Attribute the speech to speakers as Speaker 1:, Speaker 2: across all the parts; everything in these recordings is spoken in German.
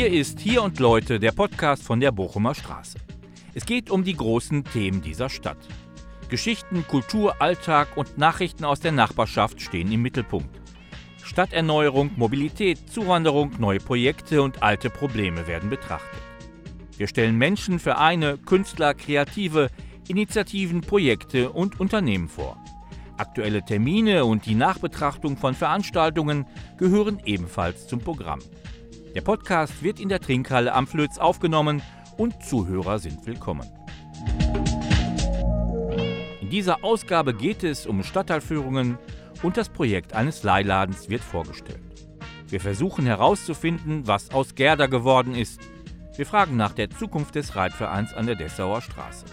Speaker 1: Hier ist Hier und Leute, der Podcast von der Bochumer Straße. Es geht um die großen Themen dieser Stadt. Geschichten, Kultur, Alltag und Nachrichten aus der Nachbarschaft stehen im Mittelpunkt. Stadterneuerung, Mobilität, Zuwanderung, neue Projekte und alte Probleme werden betrachtet. Wir stellen Menschen, Vereine, Künstler, Kreative, Initiativen, Projekte und Unternehmen vor. Aktuelle Termine und die Nachbetrachtung von Veranstaltungen gehören ebenfalls zum Programm. Der Podcast wird in der Trinkhalle am Flöz aufgenommen und Zuhörer sind willkommen. In dieser Ausgabe geht es um Stadtteilführungen und das Projekt eines Leihladens wird vorgestellt. Wir versuchen herauszufinden, was aus Gerda geworden ist. Wir fragen nach der Zukunft des Reitvereins an der Dessauer Straße.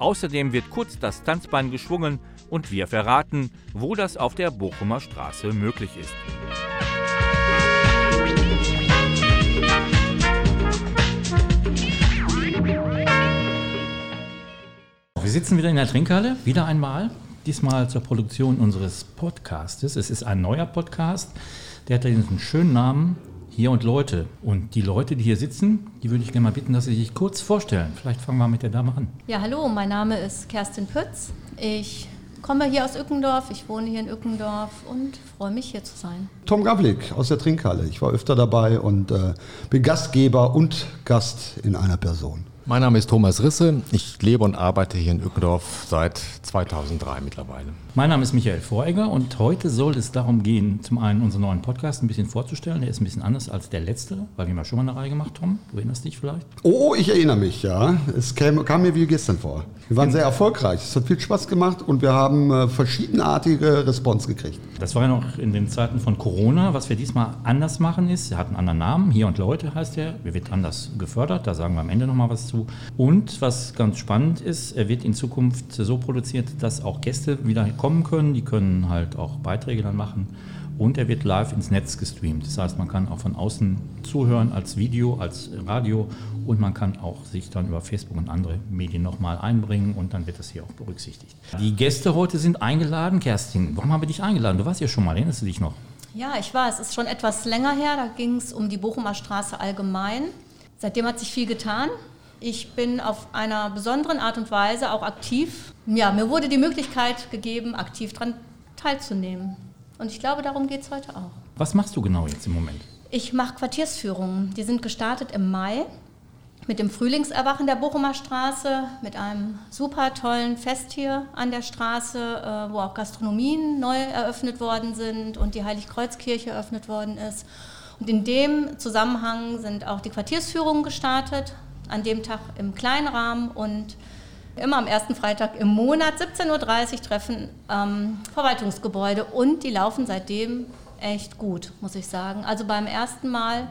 Speaker 1: Außerdem wird kurz das Tanzbein geschwungen und wir verraten, wo das auf der Bochumer Straße möglich ist. Wir sitzen wieder in der Trinkhalle, wieder einmal diesmal zur Produktion unseres Podcastes. Es ist ein neuer Podcast, der hat einen schönen Namen, Hier und Leute. Und die Leute, die hier sitzen, die würde ich gerne mal bitten, dass sie sich kurz vorstellen. Vielleicht fangen wir mit der Dame an.
Speaker 2: Ja, hallo, mein Name ist Kerstin Pütz. Ich komme hier aus Ückendorf, ich wohne hier in Ückendorf und freue mich hier zu sein.
Speaker 3: Tom Gavlik aus der Trinkhalle. Ich war öfter dabei und äh, bin Gastgeber und Gast in einer Person.
Speaker 4: Mein Name ist Thomas Risse. Ich lebe und arbeite hier in Ückendorf seit 2003 mittlerweile.
Speaker 1: Mein Name ist Michael Voregger und heute soll es darum gehen, zum einen unseren neuen Podcast ein bisschen vorzustellen. Der ist ein bisschen anders als der letzte, weil wir haben ja schon mal eine Reihe gemacht, Tom. Du erinnerst dich vielleicht?
Speaker 3: Oh, ich erinnere mich, ja. Es kam, kam mir wie gestern vor. Wir waren sehr erfolgreich. Es hat viel Spaß gemacht und wir haben äh, verschiedenartige Response gekriegt.
Speaker 1: Das war ja noch in den Zeiten von Corona. Was wir diesmal anders machen ist, er hat einen anderen Namen. Hier und Leute heißt er. Er wird anders gefördert. Da sagen wir am Ende nochmal was zu. Und was ganz spannend ist, er wird in Zukunft so produziert, dass auch Gäste wieder kommen können. Die können halt auch Beiträge dann machen. Und er wird live ins Netz gestreamt. Das heißt, man kann auch von außen zuhören als Video, als Radio und man kann auch sich dann über Facebook und andere Medien nochmal einbringen und dann wird das hier auch berücksichtigt. Die Gäste heute sind eingeladen. Kerstin, warum haben wir dich eingeladen? Du warst ja schon mal, erinnerst du dich noch?
Speaker 2: Ja, ich war. Es ist schon etwas länger her. Da ging es um die Bochumer Straße allgemein. Seitdem hat sich viel getan. Ich bin auf einer besonderen Art und Weise auch aktiv. Ja, mir wurde die Möglichkeit gegeben, aktiv daran teilzunehmen. Und ich glaube, darum geht es heute auch.
Speaker 1: Was machst du genau jetzt im Moment?
Speaker 2: Ich mache Quartiersführungen. Die sind gestartet im Mai mit dem Frühlingserwachen der Bochumer Straße, mit einem super tollen Fest hier an der Straße, äh, wo auch Gastronomien neu eröffnet worden sind und die Heiligkreuzkirche eröffnet worden ist. Und in dem Zusammenhang sind auch die Quartiersführungen gestartet, an dem Tag im kleinen Rahmen und immer am ersten Freitag im Monat 17.30 Uhr treffen am Verwaltungsgebäude und die laufen seitdem echt gut, muss ich sagen. Also beim ersten Mal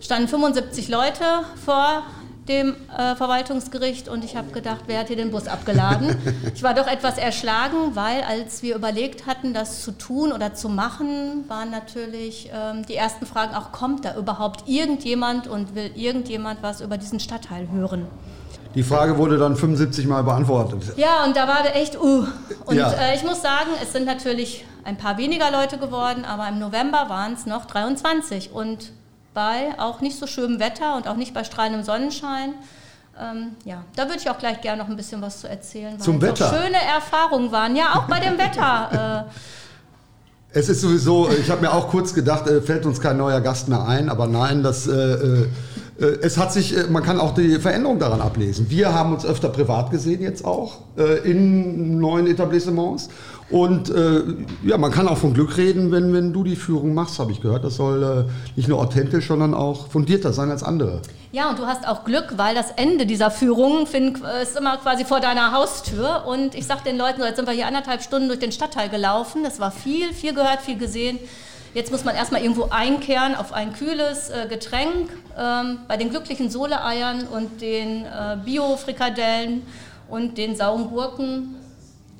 Speaker 2: standen 75 Leute vor dem äh, Verwaltungsgericht und ich habe gedacht, wer hat hier den Bus abgeladen? ich war doch etwas erschlagen, weil als wir überlegt hatten, das zu tun oder zu machen, waren natürlich ähm, die ersten Fragen auch, kommt da überhaupt irgendjemand und will irgendjemand was über diesen Stadtteil hören?
Speaker 3: Die Frage wurde dann 75 Mal beantwortet.
Speaker 2: Ja, und da war der echt, uh. Und ja. äh, ich muss sagen, es sind natürlich ein paar weniger Leute geworden, aber im November waren es noch 23. Und bei auch nicht so schönem Wetter und auch nicht bei strahlendem Sonnenschein. Ähm, ja, da würde ich auch gleich gerne noch ein bisschen was zu erzählen.
Speaker 3: Zum Wetter?
Speaker 2: schöne Erfahrungen waren, ja, auch bei dem Wetter.
Speaker 3: Äh, es ist sowieso, ich habe mir auch kurz gedacht, äh, fällt uns kein neuer Gast mehr ein, aber nein, das, äh, äh, äh es hat sich, äh, man kann auch die Veränderung daran ablesen. Wir haben uns öfter privat gesehen jetzt auch äh, in neuen Etablissements und äh, ja, man kann auch von Glück reden, wenn, wenn du die Führung machst, habe ich gehört. Das soll äh, nicht nur authentisch, sondern auch fundierter sein als andere.
Speaker 2: Ja, und du hast auch Glück, weil das Ende dieser Führung find, ist immer quasi vor deiner Haustür. Und ich sage den Leuten, jetzt sind wir hier anderthalb Stunden durch den Stadtteil gelaufen. Das war viel, viel gehört, viel gesehen. Jetzt muss man erstmal irgendwo einkehren auf ein kühles äh, Getränk. Ähm, bei den glücklichen Soleeiern und den äh, Bio-Frikadellen und den sauren Gurken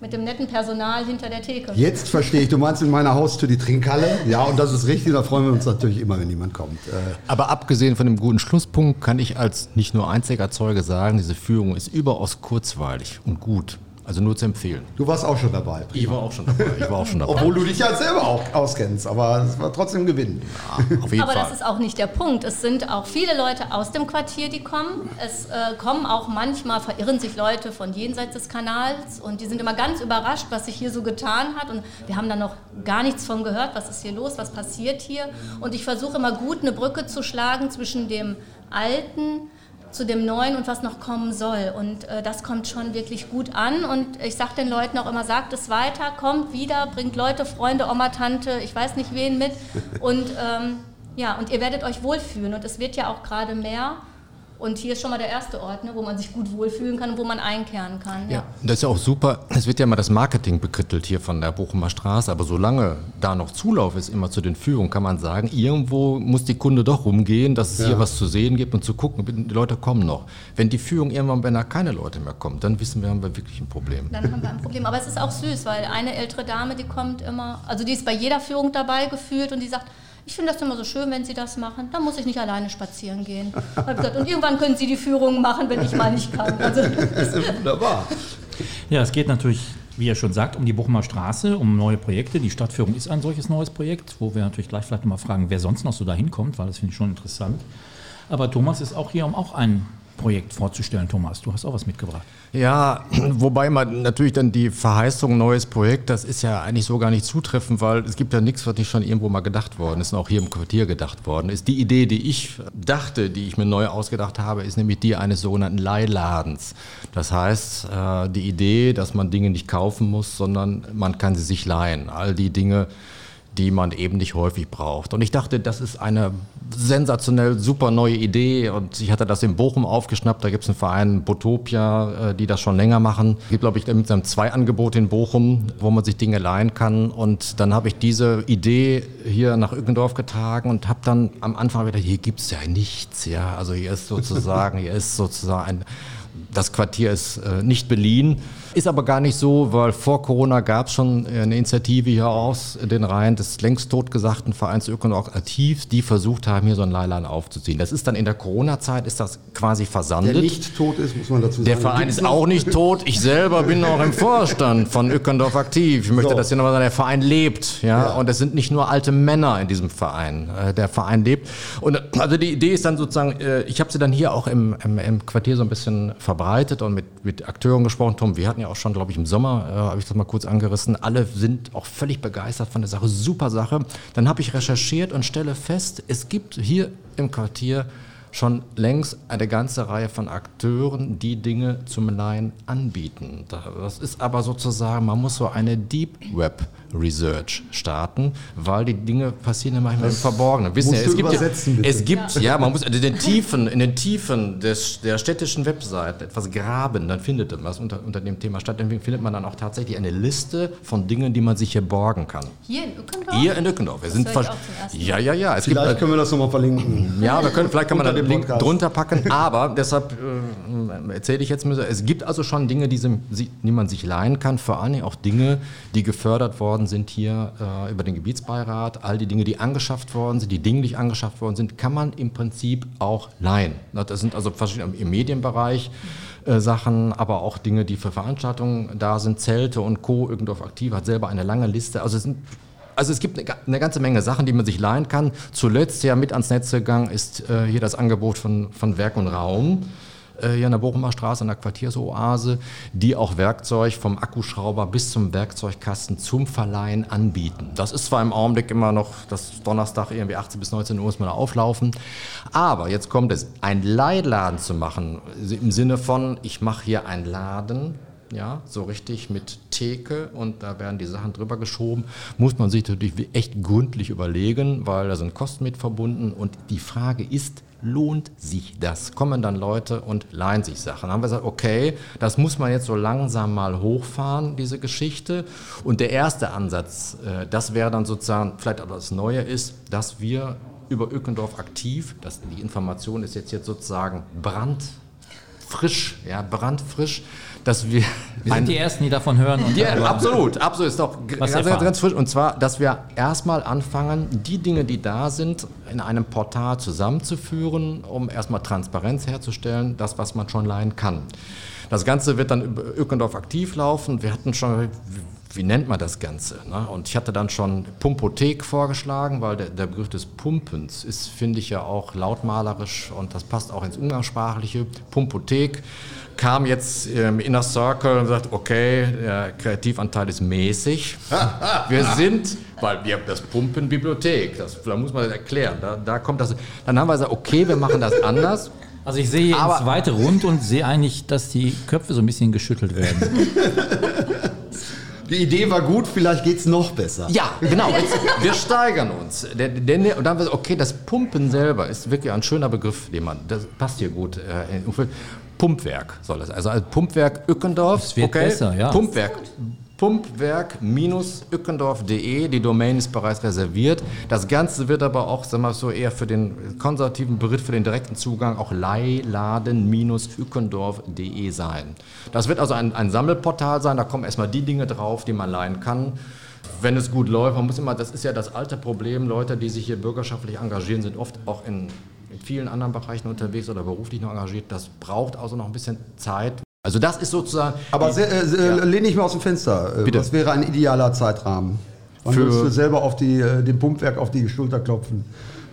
Speaker 2: mit dem netten Personal hinter der Theke.
Speaker 3: Jetzt verstehe ich, du meinst in meiner Haustür die Trinkhalle. Ja, und das ist richtig, da freuen wir uns natürlich immer, wenn jemand kommt. Äh,
Speaker 4: Aber abgesehen von dem guten Schlusspunkt kann ich als nicht nur einziger Zeuge sagen, diese Führung ist überaus kurzweilig und gut. Also nur zu empfehlen.
Speaker 3: Du warst auch schon dabei.
Speaker 4: Ich war auch schon dabei. Ich war auch schon dabei.
Speaker 3: Obwohl du dich ja selber auch auskennst, aber es war trotzdem Gewinn.
Speaker 4: Ja, auf jeden
Speaker 2: Aber
Speaker 4: Fall.
Speaker 2: das ist auch nicht der Punkt. Es sind auch viele Leute aus dem Quartier, die kommen. Es äh, kommen auch manchmal, verirren sich Leute von jenseits des Kanals und die sind immer ganz überrascht, was sich hier so getan hat. Und wir haben da noch gar nichts von gehört, was ist hier los, was passiert hier. Und ich versuche immer gut eine Brücke zu schlagen zwischen dem Alten, zu dem Neuen und was noch kommen soll. Und äh, das kommt schon wirklich gut an. Und ich sage den Leuten auch immer, sagt es weiter, kommt wieder, bringt Leute, Freunde, Oma, Tante, ich weiß nicht wen mit. Und ähm, ja, und ihr werdet euch wohlfühlen. Und es wird ja auch gerade mehr. Und hier ist schon mal der erste Ort, ne, wo man sich gut wohlfühlen kann und wo man einkehren kann.
Speaker 4: Ja, das ist ja auch super. Es wird ja immer das Marketing bekrittelt hier von der Bochumer Straße, aber solange da noch Zulauf ist, immer zu den Führungen, kann man sagen, irgendwo muss die Kunde doch rumgehen, dass es
Speaker 3: Ja.
Speaker 4: hier was zu sehen gibt und zu gucken, die Leute kommen noch. Wenn die Führung irgendwann, wenn da keine Leute mehr kommen, dann wissen wir, haben wir wirklich ein Problem.
Speaker 2: Dann haben wir ein Problem. Aber es ist auch süß, weil eine ältere Dame, die kommt immer, also die ist bei jeder Führung dabei gefühlt und die sagt, ich finde das immer so schön, wenn Sie das machen. Dann muss ich nicht alleine spazieren gehen. Gesagt, und irgendwann können Sie die Führung machen, wenn ich mal nicht kann. Also,
Speaker 3: Wunderbar.
Speaker 1: Ja, es geht natürlich, wie er schon sagt, um die Bochumer Straße, um neue Projekte. Die Stadtführung ist ein solches neues Projekt, wo wir natürlich gleich vielleicht nochmal fragen, wer sonst noch so da hinkommt, weil das finde ich schon interessant. Aber Thomas ist auch hier, um auch ein Projekt vorzustellen. Thomas, du hast auch was mitgebracht.
Speaker 4: Ja, wobei man natürlich dann die Verheißung neues Projekt, das ist ja eigentlich so gar nicht zutreffend, weil es gibt ja nichts, was nicht schon irgendwo mal gedacht worden ist und auch hier im Quartier gedacht worden ist. Die Idee, die ich dachte, die ich mir neu ausgedacht habe, ist nämlich die eines sogenannten Leihladens. Das heißt, äh, die Idee, dass man Dinge nicht kaufen muss, sondern man kann sie sich leihen. All die Dinge, die man eben nicht häufig braucht. Und ich dachte, das ist eine sensationell super neue Idee und ich hatte das in Bochum aufgeschnappt. Da gibt es einen Verein Botopia, äh, die das schon länger machen. Es gibt, glaube ich, mit einem zwei Angebote in Bochum, wo man sich Dinge leihen kann. Und dann habe ich diese Idee hier nach Ückendorf getragen und habe dann am Anfang gedacht, hier gibt es ja nichts. Ja, also hier ist sozusagen, hier ist sozusagen ein das Quartier ist äh, nicht beliehen. Ist aber gar nicht so, weil vor Corona gab es schon eine Initiative hier aus den Reihen des längst totgesagten Vereins Ökonog Aktiv, die versucht haben, hier so ein Leihladen aufzuziehen. Das ist dann in der Corona-Zeit, ist das quasi versandet.
Speaker 3: Der nicht tot ist, muss man dazu sagen.
Speaker 4: Der Verein ist
Speaker 3: noch?
Speaker 4: auch nicht tot. Ich selber bin auch im Vorstand von Öckendorf aktiv. Ich möchte,
Speaker 3: So.
Speaker 4: dass hier nochmal sagen, der Verein lebt. Ja?
Speaker 3: Ja.
Speaker 4: Und es sind nicht nur alte Männer in diesem Verein. Äh, Der Verein lebt. Und äh, also die Idee ist dann sozusagen, äh, ich habe sie dann hier auch im, im, im Quartier so ein bisschen verbreitet und mit, mit Akteuren gesprochen. Tom, wir hatten ja auch schon, glaube ich, im Sommer, äh, habe ich das mal kurz angerissen. Alle sind auch völlig begeistert von der Sache. Super Sache. Dann habe ich recherchiert und stelle fest, es gibt hier im Quartier schon längst eine ganze Reihe von Akteuren, die Dinge zum Leihen anbieten. Das ist aber sozusagen, man muss so eine Deep Web Research starten, weil die Dinge passieren ja manchmal im Verborgenen. Wissen
Speaker 3: musst
Speaker 4: ja,
Speaker 3: du
Speaker 4: es gibt, ja, es gibt, ja. man muss in den Tiefen, in den Tiefen des, der städtischen Webseite etwas graben, dann findet man was unter, unter dem Thema Stadt. Deswegen findet man dann auch tatsächlich eine Liste von Dingen, die man sich hier borgen kann.
Speaker 2: hier in Ückendorf?
Speaker 4: Hier in Ückendorf. Wir
Speaker 2: Das
Speaker 4: sind ja, ja, ja. Es gibt,
Speaker 3: Vielleicht können wir das nochmal verlinken.
Speaker 4: ja, wir können, vielleicht kann man da den Link
Speaker 3: Podcast.
Speaker 4: drunter packen. Aber deshalb äh, erzähle ich jetzt es gibt also schon Dinge, die, sie- die man sich leihen kann. Vor allen Dingen auch Dinge, die gefördert worden sind hier äh, über den Gebietsbeirat. All die Dinge, die angeschafft worden sind, die dinglich angeschafft worden sind, kann man im Prinzip auch leihen. Das sind also verschiedene im Medienbereich. äh, Sachen, aber auch Dinge, die für Veranstaltungen da sind, Zelte und Co. Irgendorf aktiv hat selber eine lange Liste. Also es sind also es gibt eine eine ganze Menge Sachen, die man sich leihen kann. Zuletzt ja mit ans Netz gegangen ist äh, hier das Angebot von, von Werk und Raum. Äh, hier an der Bochumer Straße, an der Quartiersoase, die auch Werkzeug vom Akkuschrauber bis zum Werkzeugkasten zum Verleihen anbieten. Das ist zwar im Augenblick immer noch, das Donnerstag irgendwie 18 bis 19 Uhr muss man da auflaufen, aber jetzt kommt es, ein Leihladen zu machen, im Sinne von, ich mache hier einen Laden, ja, so richtig mit Theke und da werden die Sachen drüber geschoben, muss man sich natürlich echt gründlich überlegen, weil da sind Kosten mit verbunden und die Frage ist, lohnt sich das? Kommen dann Leute und leihen sich Sachen. Dann haben wir gesagt, okay, das muss man jetzt so langsam mal hochfahren, diese Geschichte. Und der erste Ansatz, äh, das wäre dann sozusagen, vielleicht aber das Neue ist, dass wir über Öckendorf aktiv, das, die Information ist jetzt, jetzt sozusagen Brand frisch, ja, brandfrisch, dass wir.
Speaker 1: Wir sind die Ersten, die davon hören.
Speaker 4: Und ja, absolut, absolut. Ist doch ganz, ganz, ganz frisch. Und zwar, dass wir erstmal anfangen, die Dinge, die da sind, in einem Portal zusammenzuführen, um erstmal Transparenz herzustellen, das, was man schon leihen kann. Das Ganze wird dann über Ökendorf aktiv laufen. Wir hatten schon, wie nennt man das Ganze? Ne? Und ich hatte dann schon Pumpothek vorgeschlagen, weil der, der Begriff des Pumpens ist, finde ich ja auch lautmalerisch und das passt auch ins Umgangssprachliche. Pumpothek kam jetzt im Inner Circle und sagt, okay, der Kreativanteil ist mäßig. Wir sind, weil wir haben das Pumpen Bibliothek, das, da muss man das erklären. Da, da kommt das. Dann haben wir gesagt, okay, wir machen das anders.
Speaker 1: Also ich sehe aber, ins weite Rund und sehe eigentlich, dass die Köpfe so ein bisschen geschüttelt werden.
Speaker 3: Die Idee war gut, vielleicht geht es noch besser.
Speaker 4: Ja, genau. Jetzt, wir steigern uns. Der, und dann haben wir okay, das Pumpen selber ist wirklich ein schöner Begriff, den man, das passt hier gut. Pumpwerk soll das. Also Pumpwerk Ückendorf.
Speaker 1: Das wird okay. besser, ja.
Speaker 4: Pumpwerk pumpwerk-ückendorf.de. Die Domain ist bereits reserviert. Das Ganze wird aber auch, sagen wir so, eher für den konservativen Bericht, für den direkten Zugang auch leihladen-ückendorf.de sein. Das wird also ein, ein Sammelportal sein. Da kommen erstmal die Dinge drauf, die man leihen kann wenn es gut läuft, man muss immer, das ist ja das alte Problem, Leute, die sich hier bürgerschaftlich engagieren, sind oft auch in, in vielen anderen Bereichen unterwegs oder beruflich noch engagiert. Das braucht also noch ein bisschen Zeit, also das ist sozusagen.
Speaker 3: Aber sehr, äh, ja. lehne ich mal aus dem Fenster. Äh, Bitte. Was wäre ein idealer Zeitrahmen? Wann würdest du selber auf die, äh, dem Pumpwerk auf die Schulter klopfen,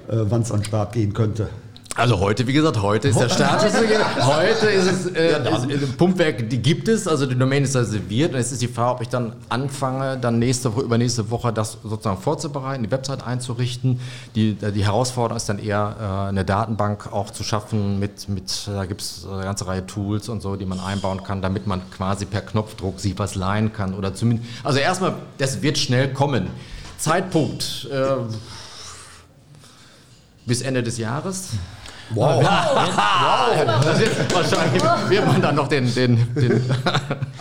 Speaker 3: äh, wann es an den Start gehen könnte?
Speaker 4: Also heute, wie gesagt, heute ist der Status. heute ist es, äh, ist, äh, Pumpwerk, die gibt es, also die Domain ist reserviert. Und es ist die Frage, ob ich dann anfange, dann nächste Woche, übernächste Woche das sozusagen vorzubereiten, die Website einzurichten. Die, die Herausforderung ist dann eher, äh, eine Datenbank auch zu schaffen mit, mit da gibt es eine ganze Reihe Tools und so, die man einbauen kann, damit man quasi per Knopfdruck sich was leihen kann. Oder zumindest, also erstmal, das wird schnell kommen. Zeitpunkt. Äh, bis Ende des Jahres. Wow. wow. Das ist wahrscheinlich wird man dann noch den. den, den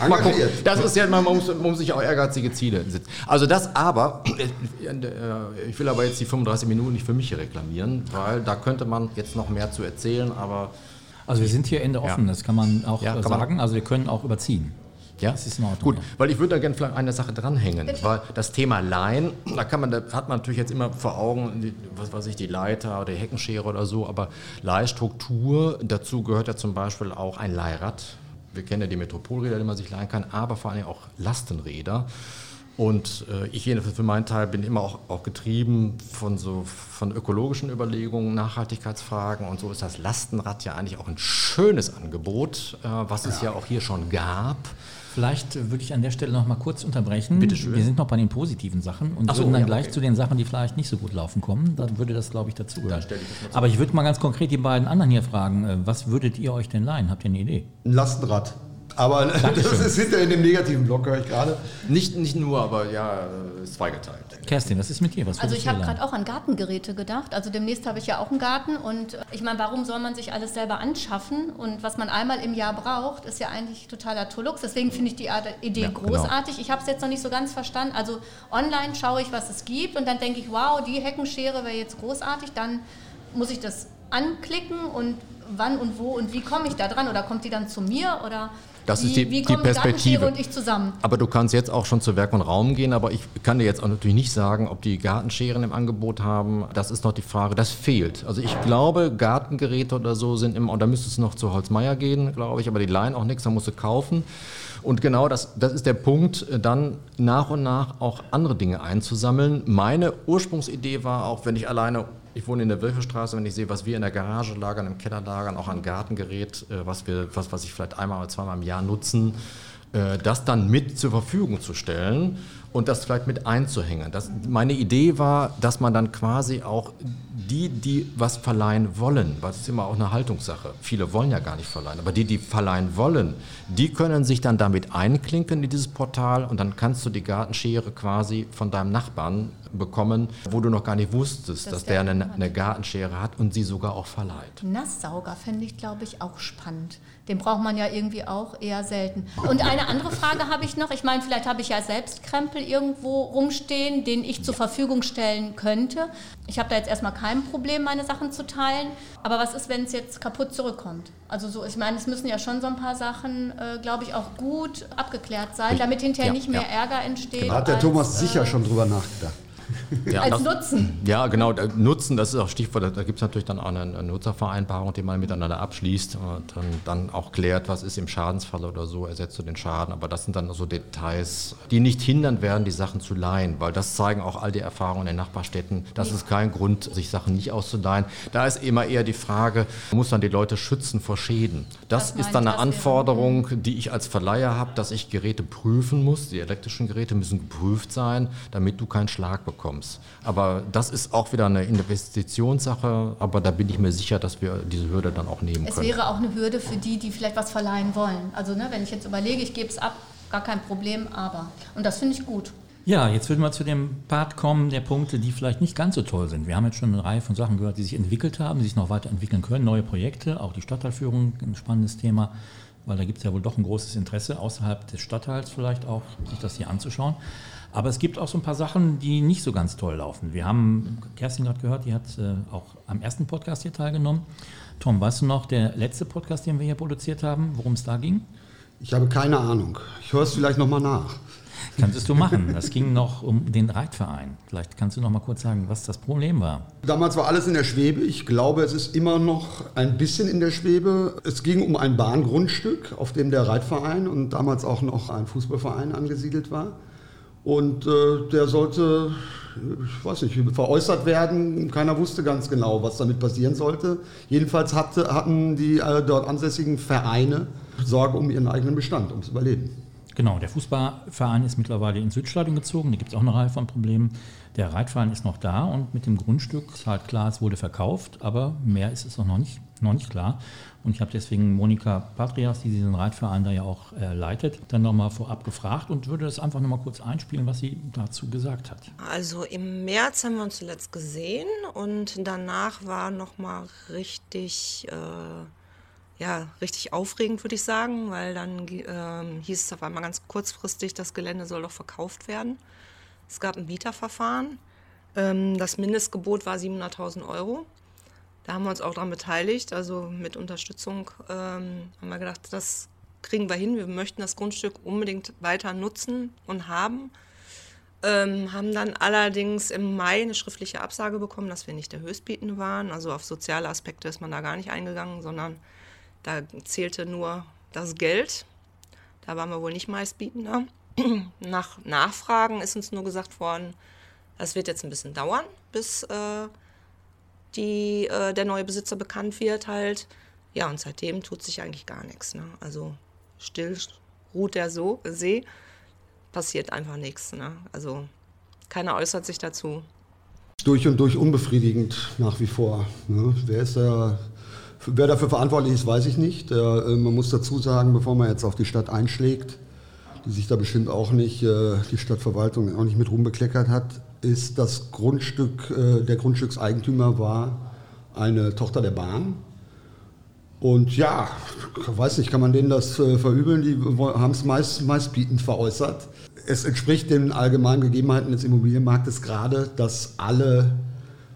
Speaker 4: mal gucken. Das ist ja, man muss, man muss sich auch ehrgeizige Ziele setzen. Also das aber, äh, ich will aber jetzt die 35 Minuten nicht für mich reklamieren, weil da könnte man jetzt noch mehr zu erzählen, aber.
Speaker 1: Also wir sind hier Ende offen, ja. das kann man auch ja, kann sagen. Man also wir können auch überziehen.
Speaker 4: Ja, das ist in Ordnung. Gut, weil ich würde da gerne vielleicht eine Sache dranhängen, Bitte? weil das Thema Laien, da kann man, da hat man natürlich jetzt immer vor Augen, was weiß ich, die Leiter oder die Heckenschere oder so, aber Leihstruktur, dazu gehört ja zum Beispiel auch ein Leihrad. Wir kennen ja die Metropolräder, die man sich leihen kann, aber vor allem auch Lastenräder. Und äh, ich jedenfalls für meinen Teil bin immer auch, auch getrieben von so von ökologischen Überlegungen, Nachhaltigkeitsfragen und so ist das Lastenrad ja eigentlich auch ein schönes Angebot, äh, was es ja. ja auch hier schon gab.
Speaker 1: Vielleicht würde ich an der Stelle noch mal kurz unterbrechen.
Speaker 4: Bitte schön.
Speaker 1: Wir sind noch bei den positiven Sachen und so, würden dann ja, gleich okay. zu den Sachen, die vielleicht nicht so gut laufen, kommen. Dann würde das, glaube ich, dazu gehören. Aber ich würde mal ganz konkret die beiden anderen hier fragen. Äh, was würdet ihr euch denn leihen? Habt ihr eine Idee?
Speaker 3: Ein Lastenrad. Aber Dankeschön. das ist hinter in dem negativen Block, höre ich gerade.
Speaker 4: Nicht, nicht nur, aber ja, zweigeteilt.
Speaker 1: Kerstin, was ist mit dir? Was
Speaker 2: also ich habe gerade auch an Gartengeräte gedacht. Also demnächst habe ich ja auch einen Garten und ich meine, warum soll man sich alles selber anschaffen? Und was man einmal im Jahr braucht, ist ja eigentlich totaler Tolux. Deswegen finde ich die Idee ja, genau. großartig. Genau. Ich habe es jetzt noch nicht so ganz verstanden. Also online schaue ich, was es gibt und dann denke ich, wow, die Heckenschere wäre jetzt großartig. Dann muss ich das anklicken und wann und wo und wie komme ich da dran? Oder kommt die dann zu mir? Oder
Speaker 4: das wie, ist die, wie die Perspektive.
Speaker 2: und ich zusammen?
Speaker 4: Aber du kannst jetzt auch schon zu Werk und Raum gehen, aber ich kann dir jetzt auch natürlich nicht sagen, ob die Gartenscheren im Angebot haben. Das ist noch die Frage, das fehlt. Also ich glaube, Gartengeräte oder so sind immer, und da müsstest du noch zu Holzmeier gehen, glaube ich, aber die leihen auch nichts, da musst du kaufen. Und genau das, das ist der Punkt, dann nach und nach auch andere Dinge einzusammeln. Meine Ursprungsidee war auch, wenn ich alleine ich wohne in der Wilhelstraße, wenn ich sehe, was wir in der Garage lagern, im Keller lagern, auch an Gartengerät, äh, was, wir, was, was ich vielleicht einmal oder zweimal im Jahr nutzen, äh, das dann mit zur Verfügung zu stellen und das vielleicht mit einzuhängen. Das, meine Idee war, dass man dann quasi auch die, die was verleihen wollen, weil es ist immer auch eine Haltungssache. Viele wollen ja gar nicht verleihen, aber die, die verleihen wollen, die können sich dann damit einklinken in dieses Portal und dann kannst du die Gartenschere quasi von deinem Nachbarn bekommen, wo du noch gar nicht wusstest,
Speaker 2: Dass
Speaker 4: dass
Speaker 2: der
Speaker 4: der eine, eine Gartenschere hat und sie sogar auch verleiht.
Speaker 2: Nasssauger fände ich, glaube ich, auch spannend. Den braucht man ja irgendwie auch eher selten. Und eine andere Frage habe ich noch. Ich meine, vielleicht habe ich ja selbst Krempel irgendwo rumstehen, den ich zur Verfügung stellen könnte. Ich habe da jetzt erstmal kein Problem, meine Sachen zu teilen. Aber was ist, wenn es jetzt kaputt zurückkommt? Also so, ich meine, es müssen ja schon so ein paar Sachen, äh, glaube ich, auch gut abgeklärt sein, damit hinterher
Speaker 4: Ja,
Speaker 2: nicht mehr
Speaker 4: ja.
Speaker 2: Ärger entsteht.
Speaker 3: Da hat der
Speaker 2: als,
Speaker 3: Thomas
Speaker 2: äh,
Speaker 3: sicher schon drüber nachgedacht.
Speaker 4: Ja,
Speaker 2: Als
Speaker 4: das-
Speaker 2: Nutzen.
Speaker 4: Ja, genau. da- Nutzen, das ist auch Stichwort. Da- gibt es natürlich dann auch eine, Nutzervereinbarung, die man miteinander abschließt und dann, dann auch klärt, was ist im Schadensfall oder so, ersetzt du den Schaden. Aber das sind dann so Details, die nicht hindern werden, die Sachen zu leihen, weil das zeigen auch all die Erfahrungen in den Nachbarstädten. Das ist kein Grund, sich Sachen nicht auszuleihen. Da ist immer eher die Frage, muss man die Leute schützen vor Schäden? Das,
Speaker 2: Das
Speaker 4: ist dann eine Anforderung, die ich als Verleiher habe, dass ich Geräte prüfen muss. Die elektrischen Geräte müssen geprüft sein, damit du keinen Schlag bekommst. Aber das ist auch wieder eine Investitionssache, aber da bin ich mir sicher, dass wir diese Hürde dann auch nehmen
Speaker 2: Es
Speaker 4: können.
Speaker 2: wäre auch eine Hürde für die, die vielleicht was verleihen wollen. Also ne, wenn ich jetzt überlege, ich gebe es ab, gar kein Problem, aber. Und das finde ich gut.
Speaker 1: Ja, jetzt würden wir zu dem Part kommen der Punkte, die vielleicht nicht ganz so toll sind. Wir haben jetzt schon eine Reihe von Sachen gehört, die sich entwickelt haben, die sich noch weiterentwickeln können, neue Projekte, auch die Stadtteilführung, ein spannendes Thema, weil da gibt es ja wohl doch ein großes Interesse, außerhalb des Stadtteils vielleicht auch, sich das hier anzuschauen. Aber es gibt auch so ein paar Sachen, die nicht so ganz toll laufen. Wir haben Kerstin gerade gehört, die hat äh, auch am ersten Podcast hier teilgenommen. Tom, weißt du noch, der letzte Podcast, den wir hier produziert haben, worum es da ging?
Speaker 3: Ich habe keine Ahnung. Ich höre es vielleicht nochmal nach.
Speaker 1: Kannst du machen. Das ging noch um den Reitverein. Vielleicht kannst du noch mal kurz sagen, was das Problem war.
Speaker 3: Damals war alles in der Schwebe. Ich glaube, es ist immer noch ein bisschen in der Schwebe. Es ging um ein Bahngrundstück, auf dem der Reitverein und damals auch noch ein Fußballverein angesiedelt war. Und äh, der sollte, ich weiß nicht, veräußert werden. Keiner wusste ganz genau, was damit passieren sollte. Jedenfalls hatte, hatten die äh, dort ansässigen Vereine Sorge um ihren eigenen Bestand, ums Überleben.
Speaker 1: Genau, der Fußballverein ist mittlerweile ins Südstadion gezogen. Da gibt es auch eine Reihe von Problemen. Der Reitverein ist noch da und mit dem Grundstück ist halt klar, es wurde verkauft, aber mehr ist es auch noch nicht, noch nicht klar. Und ich habe deswegen Monika Patrias, die diesen Reitverein da ja auch äh, leitet, dann nochmal vorab gefragt und würde das einfach nochmal kurz einspielen, was sie dazu gesagt hat.
Speaker 5: Also im März haben wir uns zuletzt gesehen und danach war noch mal richtig, äh, ja, richtig aufregend, würde ich sagen, weil dann ähm, hieß es auf einmal ganz kurzfristig, das Gelände soll doch verkauft werden. Es gab ein Bieterverfahren. Ähm, das Mindestgebot war 700.000 Euro. Da haben wir uns auch daran beteiligt, also mit Unterstützung ähm, haben wir gedacht, das kriegen wir hin. Wir möchten das Grundstück unbedingt weiter nutzen und haben. Ähm, haben dann allerdings im Mai eine schriftliche Absage bekommen, dass wir nicht der Höchstbietende waren. Also auf soziale Aspekte ist man da gar nicht eingegangen, sondern da zählte nur das Geld. Da waren wir wohl nicht Meistbietender. Nach Nachfragen ist uns nur gesagt worden, das wird jetzt ein bisschen dauern, bis äh, die, äh, der neue Besitzer bekannt wird halt. Ja, und seitdem tut sich eigentlich gar nichts. Ne? Also still ruht der so See, passiert einfach nichts. Ne? Also keiner äußert sich dazu.
Speaker 3: durch und durch unbefriedigend nach wie vor. Ne? Wer, ist da, wer dafür verantwortlich ist, weiß ich nicht. Äh, man muss dazu sagen, bevor man jetzt auf die Stadt einschlägt, die sich da bestimmt auch nicht, äh, die Stadtverwaltung auch nicht mit rumbekleckert hat, ist das Grundstück, äh, der Grundstückseigentümer war eine Tochter der Bahn. Und ja, weiß nicht, kann man denen das äh, verübeln? Die haben es meist, meistbietend veräußert. Es entspricht den allgemeinen Gegebenheiten des Immobilienmarktes gerade, dass alle,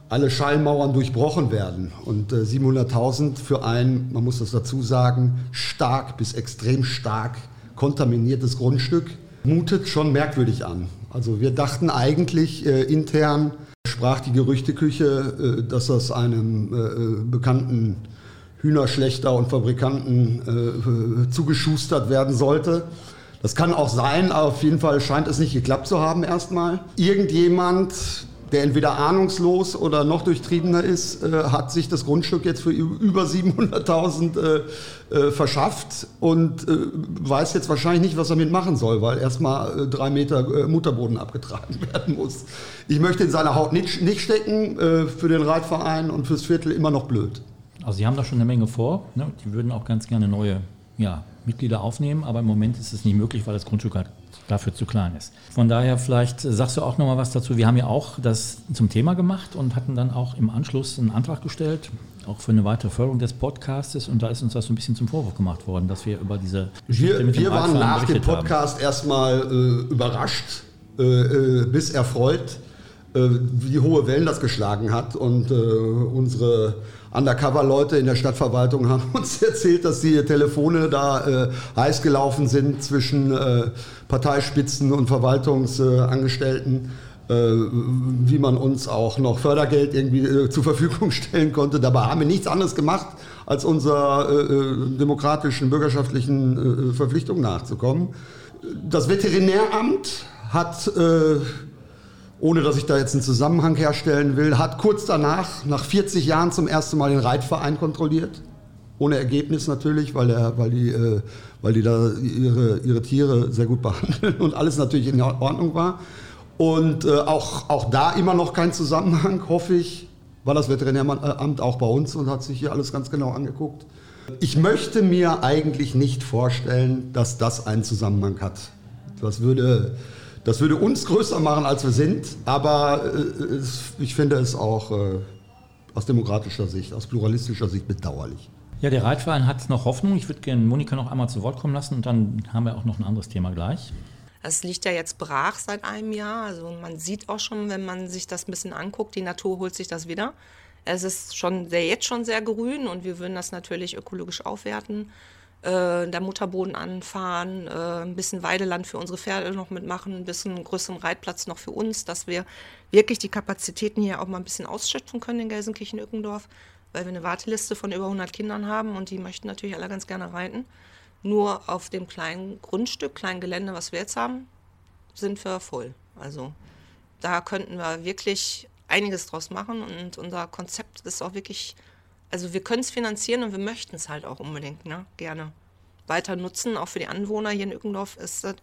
Speaker 3: alle Schallmauern durchbrochen werden. Und äh, 700.000 für ein, man muss das dazu sagen, stark bis extrem stark kontaminiertes Grundstück mutet schon merkwürdig an. Also wir dachten eigentlich äh, intern, sprach die Gerüchteküche, äh, dass das einem äh, bekannten Hühnerschlechter und Fabrikanten äh, zugeschustert werden sollte. Das kann auch sein, aber auf jeden Fall scheint es nicht geklappt zu haben erstmal. Irgendjemand, der entweder ahnungslos oder noch durchtriebener ist, äh, hat sich das Grundstück jetzt für über 700.000 äh, äh, verschafft und äh, weiß jetzt wahrscheinlich nicht, was er damit machen soll, weil erstmal äh, drei Meter Mutterboden abgetragen werden muss. Ich möchte in seiner Haut nicht, nicht stecken, für den Reitverein und fürs Viertel immer noch blöd.
Speaker 1: Also Sie haben da schon eine Menge vor. Ne? Die würden auch ganz gerne neue ja, Mitglieder aufnehmen, aber im Moment ist es nicht möglich, weil das Grundstück halt dafür zu klein ist. Von daher vielleicht sagst du auch noch mal was dazu. Wir haben ja auch das zum Thema gemacht und hatten dann auch im Anschluss einen Antrag gestellt, auch für eine weitere Förderung des Podcastes. Und da ist uns das so ein bisschen zum Vorwurf gemacht worden, dass wir über diese
Speaker 3: Geschichte Wir, wir waren nach dem Podcast haben. erstmal äh, überrascht, äh, äh bis erfreut, äh, wie hohe Wellen das geschlagen hat. Und äh, unsere Undercover-Leute in der Stadtverwaltung haben uns erzählt, dass die Telefone da äh, heiß gelaufen sind zwischen äh, Parteispitzen und Verwaltungsangestellten, äh, wie man uns auch noch Fördergeld irgendwie äh, zur Verfügung stellen konnte. Dabei haben wir nichts anderes gemacht, als unserer äh, äh, demokratischen, bürgerschaftlichen Verpflichtung nachzukommen. Das Veterinäramt hat ohne dass ich da jetzt einen Zusammenhang herstellen will, hat kurz danach, nach 40 Jahren zum ersten Mal den Reitverein kontrolliert. Ohne Ergebnis natürlich, weil, er, weil, die, äh, weil die da ihre, ihre Tiere sehr gut behandeln und alles natürlich in Ordnung war. Und äh, auch, auch da immer noch kein Zusammenhang, hoffe ich, war das Veterinäramt auch bei uns und hat sich hier alles ganz genau angeguckt. Ich möchte mir eigentlich nicht vorstellen, dass das einen Zusammenhang hat. Das würde das würde uns größer machen, als wir sind, aber äh, ich finde es auch äh, aus demokratischer Sicht, aus pluralistischer Sicht bedauerlich.
Speaker 1: Ja, der Reitverein hat noch Hoffnung. Ich würde gerne Monika noch einmal zu Wort kommen lassen und dann haben wir auch noch ein anderes Thema gleich.
Speaker 5: Es liegt ja jetzt brach seit einem Jahr. Also man sieht auch schon, wenn man sich das ein bisschen anguckt, die Natur holt sich das wieder. Es ist schon sehr, jetzt schon sehr grün und wir würden das natürlich ökologisch aufwerten äh, der Mutterboden anfahren, äh, ein bisschen Weideland für unsere Pferde noch mitmachen, ein bisschen größeren Reitplatz noch für uns, dass wir wirklich die Kapazitäten hier auch mal ein bisschen ausschöpfen können in Gelsenkirchen-Ückendorf, weil wir eine Warteliste von über 100 Kindern haben und die möchten natürlich alle ganz gerne reiten. Nur auf dem kleinen Grundstück, kleinen Gelände, was wir jetzt haben, sind wir voll. Also da könnten wir wirklich einiges draus machen und unser Konzept ist auch wirklich also wir können es finanzieren und wir möchten es halt auch unbedingt, ne? gerne weiter nutzen. Auch für die Anwohner hier in Ückendorf ist das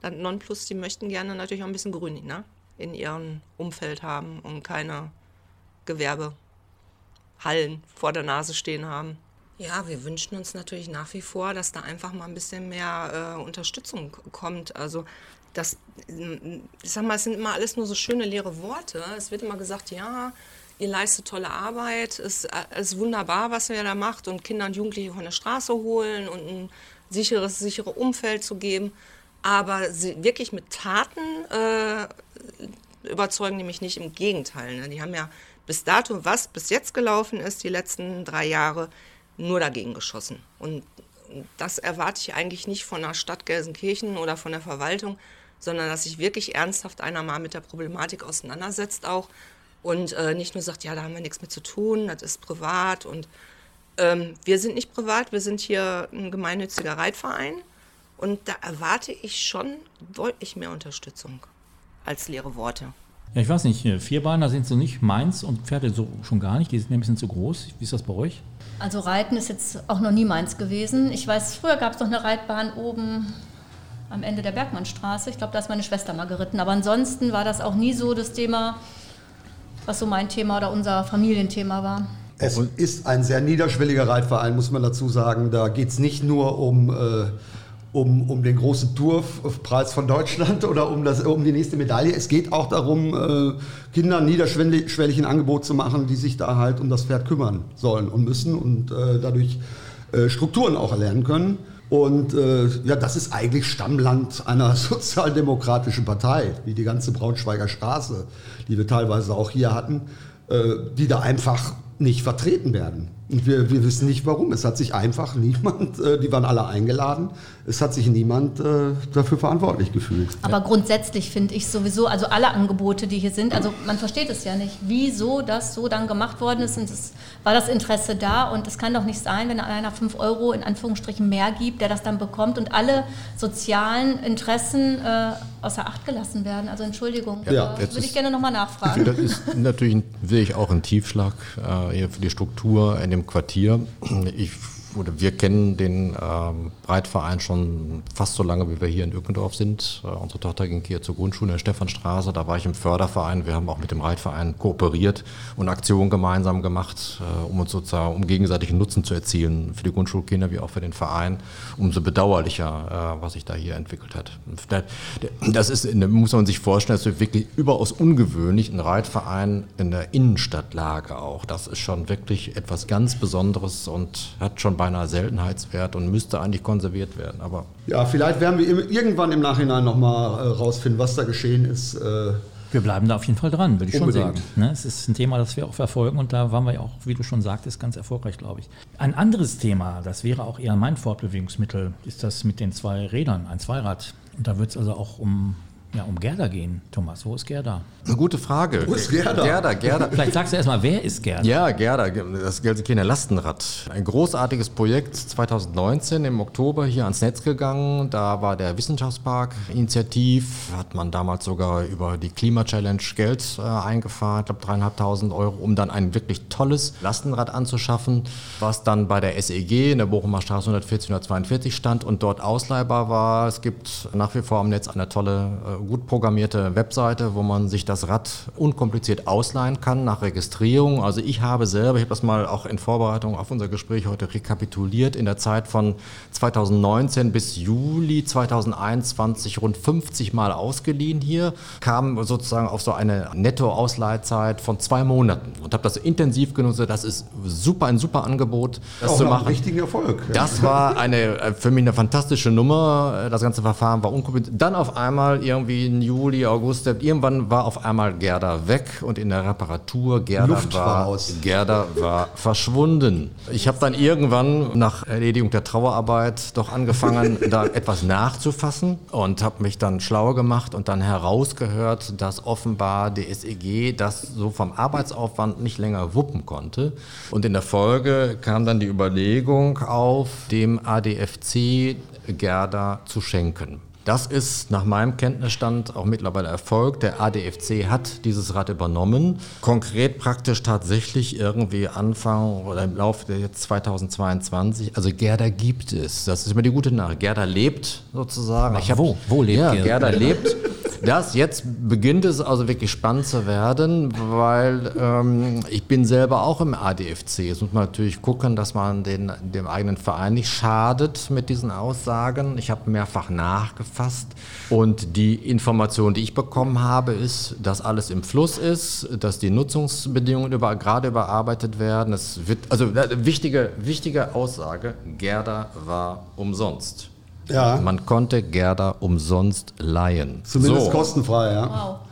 Speaker 5: dann Nonplus, die möchten gerne natürlich auch ein bisschen Grün ne? in ihrem Umfeld haben und keine Gewerbehallen vor der Nase stehen haben. Ja, wir wünschen uns natürlich nach wie vor, dass da einfach mal ein bisschen mehr äh, Unterstützung kommt. Also das, ich sag mal, es sind immer alles nur so schöne leere Worte. Es wird immer gesagt, ja, ihr leistet tolle Arbeit, es ist wunderbar, was ihr da macht und Kinder und Jugendliche von der Straße holen und ein sicheres, sicheres Umfeld zu geben. Aber sie wirklich mit Taten äh, überzeugen nämlich nicht, im Gegenteil. Ne? Die haben ja bis dato, was bis jetzt gelaufen ist, die letzten drei Jahre, nur dagegen geschossen. Und das erwarte ich eigentlich nicht von der Stadt Gelsenkirchen oder von der Verwaltung, sondern dass sich wirklich ernsthaft einer mal mit der Problematik auseinandersetzt auch und äh, nicht nur sagt, ja, da haben wir nichts mit zu tun, das ist privat. Und ähm, wir sind nicht privat, wir sind hier ein gemeinnütziger Reitverein. Und da erwarte ich schon deutlich mehr Unterstützung als leere Worte.
Speaker 1: Ja, ich weiß nicht, Vierbeiner sind so nicht meins und Pferde so schon gar nicht, die sind mir ein bisschen zu groß. Wie ist das bei euch?
Speaker 2: Also Reiten ist jetzt auch noch nie meins gewesen. Ich weiß, früher gab es noch eine Reitbahn oben am Ende der Bergmannstraße. Ich glaube, da ist meine Schwester mal geritten. Aber ansonsten war das auch nie so das Thema, was so mein Thema oder unser Familienthema war.
Speaker 3: Es ist ein sehr niederschwelliger Reitverein, muss man dazu sagen. Da geht es nicht nur um, äh, um, um den großen Tourpreis von Deutschland oder um, das, um die nächste Medaille. Es geht auch darum, äh, Kindern niederschwellig ein Angebot zu machen, die sich da halt um das Pferd kümmern sollen und müssen und äh, dadurch äh, Strukturen auch erlernen können. Und äh, ja, das ist eigentlich Stammland einer sozialdemokratischen Partei, wie die ganze Braunschweiger Straße, die wir teilweise auch hier hatten, äh, die da einfach nicht vertreten werden. Und wir, wir wissen nicht warum. Es hat sich einfach niemand, äh, die waren alle eingeladen, es hat sich niemand äh, dafür verantwortlich gefühlt.
Speaker 2: Aber ja. grundsätzlich finde ich sowieso, also alle Angebote, die hier sind, also man versteht es ja nicht, wieso das so dann gemacht worden ist. Und es war das Interesse da und es kann doch nicht sein, wenn einer 5 Euro in Anführungsstrichen mehr gibt, der das dann bekommt und alle sozialen Interessen äh, außer Acht gelassen werden. Also Entschuldigung, ja, würde ich gerne nochmal nachfragen.
Speaker 4: Das ist natürlich, sehe ich auch ein Tiefschlag äh, für die Struktur in dem Quartier. Ich oder wir kennen den ähm, Breitverein schon fast so lange, wie wir hier in Ückendorf sind. Äh, unsere Tochter ging hier zur Grundschule in der Stephanstraße, da war ich im Förderverein. Wir haben auch mit dem Reitverein kooperiert und Aktionen gemeinsam gemacht, äh, um uns sozusagen, um gegenseitigen Nutzen zu erzielen für die Grundschulkinder wie auch für den Verein. Umso bedauerlicher, äh, was sich da hier entwickelt hat. Das ist, muss man sich vorstellen, das ist wirklich überaus ungewöhnlich, ein Reitverein in der Innenstadtlage auch. Das ist schon wirklich etwas ganz Besonderes und hat schon beinahe Seltenheitswert und müsste eigentlich konserviert werden. Aber
Speaker 3: ja, vielleicht werden wir irgendwann im Nachhinein nochmal äh, rausfinden, was da geschehen ist. Äh
Speaker 1: wir bleiben da auf jeden Fall dran, würde ich Unbedingt. schon sagen. Ne? Es ist ein Thema, das wir auch verfolgen und da waren wir ja auch, wie du schon sagtest, ganz erfolgreich, glaube ich. Ein anderes Thema, das wäre auch eher mein Fortbewegungsmittel, ist das mit den zwei Rädern, ein Zweirad. Und da wird es also auch um ja, um Gerda gehen, Thomas. Wo ist Gerda?
Speaker 4: Eine gute Frage.
Speaker 3: Wo ist Gerda?
Speaker 1: Gerda, Gerda. Vielleicht sagst du erstmal, wer ist Gerda?
Speaker 4: Ja, Gerda, das Gelsenkirchener Lastenrad. Ein großartiges Projekt 2019 im Oktober hier ans Netz gegangen. Da war der Wissenschaftspark initiativ. Hat man damals sogar über die Klima-Challenge Geld äh, eingefahren, ich glaube dreieinhalbtausend Euro, um dann ein wirklich tolles Lastenrad anzuschaffen, was dann bei der SEG in der Bochumer Straße 140, 142 stand und dort ausleihbar war. Es gibt nach wie vor am Netz eine tolle äh, gut programmierte Webseite, wo man sich das Rad unkompliziert ausleihen kann nach Registrierung. Also ich habe selber, ich habe das mal auch in Vorbereitung auf unser Gespräch heute rekapituliert, in der Zeit von 2019 bis Juli 2021 rund 50 Mal ausgeliehen hier, kam sozusagen auf so eine Netto-Ausleihzeit von zwei Monaten und habe das intensiv genutzt. Das ist super, ein super Angebot,
Speaker 3: das auch zu machen. richtigen Erfolg.
Speaker 4: Das war eine, äh, für mich eine fantastische Nummer. Das ganze Verfahren war unkompliziert. Dann auf einmal irgendwie irgendwie in Juli, August, irgendwann war auf einmal Gerda weg und in der Reparatur Gerda
Speaker 3: Luft war, aus.
Speaker 4: Gerda war verschwunden. Ich habe dann irgendwann nach Erledigung der Trauerarbeit doch angefangen, da etwas nachzufassen und habe mich dann schlau gemacht und dann herausgehört, dass offenbar die SEG das so vom Arbeitsaufwand nicht länger wuppen konnte. Und in der Folge kam dann die Überlegung auf, dem ADFC Gerda zu schenken. Das ist nach meinem Kenntnisstand auch mittlerweile Erfolg. Der ADFC hat dieses Rad übernommen. Konkret praktisch tatsächlich irgendwie Anfang oder im Laufe der jetzt 2022. Also Gerda gibt es. Das ist immer die gute Nachricht. Gerda lebt sozusagen.
Speaker 1: Ach, wo? Wo lebt
Speaker 4: ja, Gerda? Gerda lebt. Das jetzt beginnt es also wirklich spannend zu werden, weil ähm, ich bin selber auch im ADFC. Jetzt muss man natürlich gucken, dass man den, dem eigenen Verein nicht schadet mit diesen Aussagen. Ich habe mehrfach nachgefasst und die Information, die ich bekommen habe, ist, dass alles im Fluss ist, dass die Nutzungsbedingungen über, gerade überarbeitet werden. Es wird, also äh, wichtige, wichtige Aussage, Gerda war umsonst. Ja. Man konnte Gerda umsonst leihen.
Speaker 3: Zumindest so. kostenfrei, ja. Wow.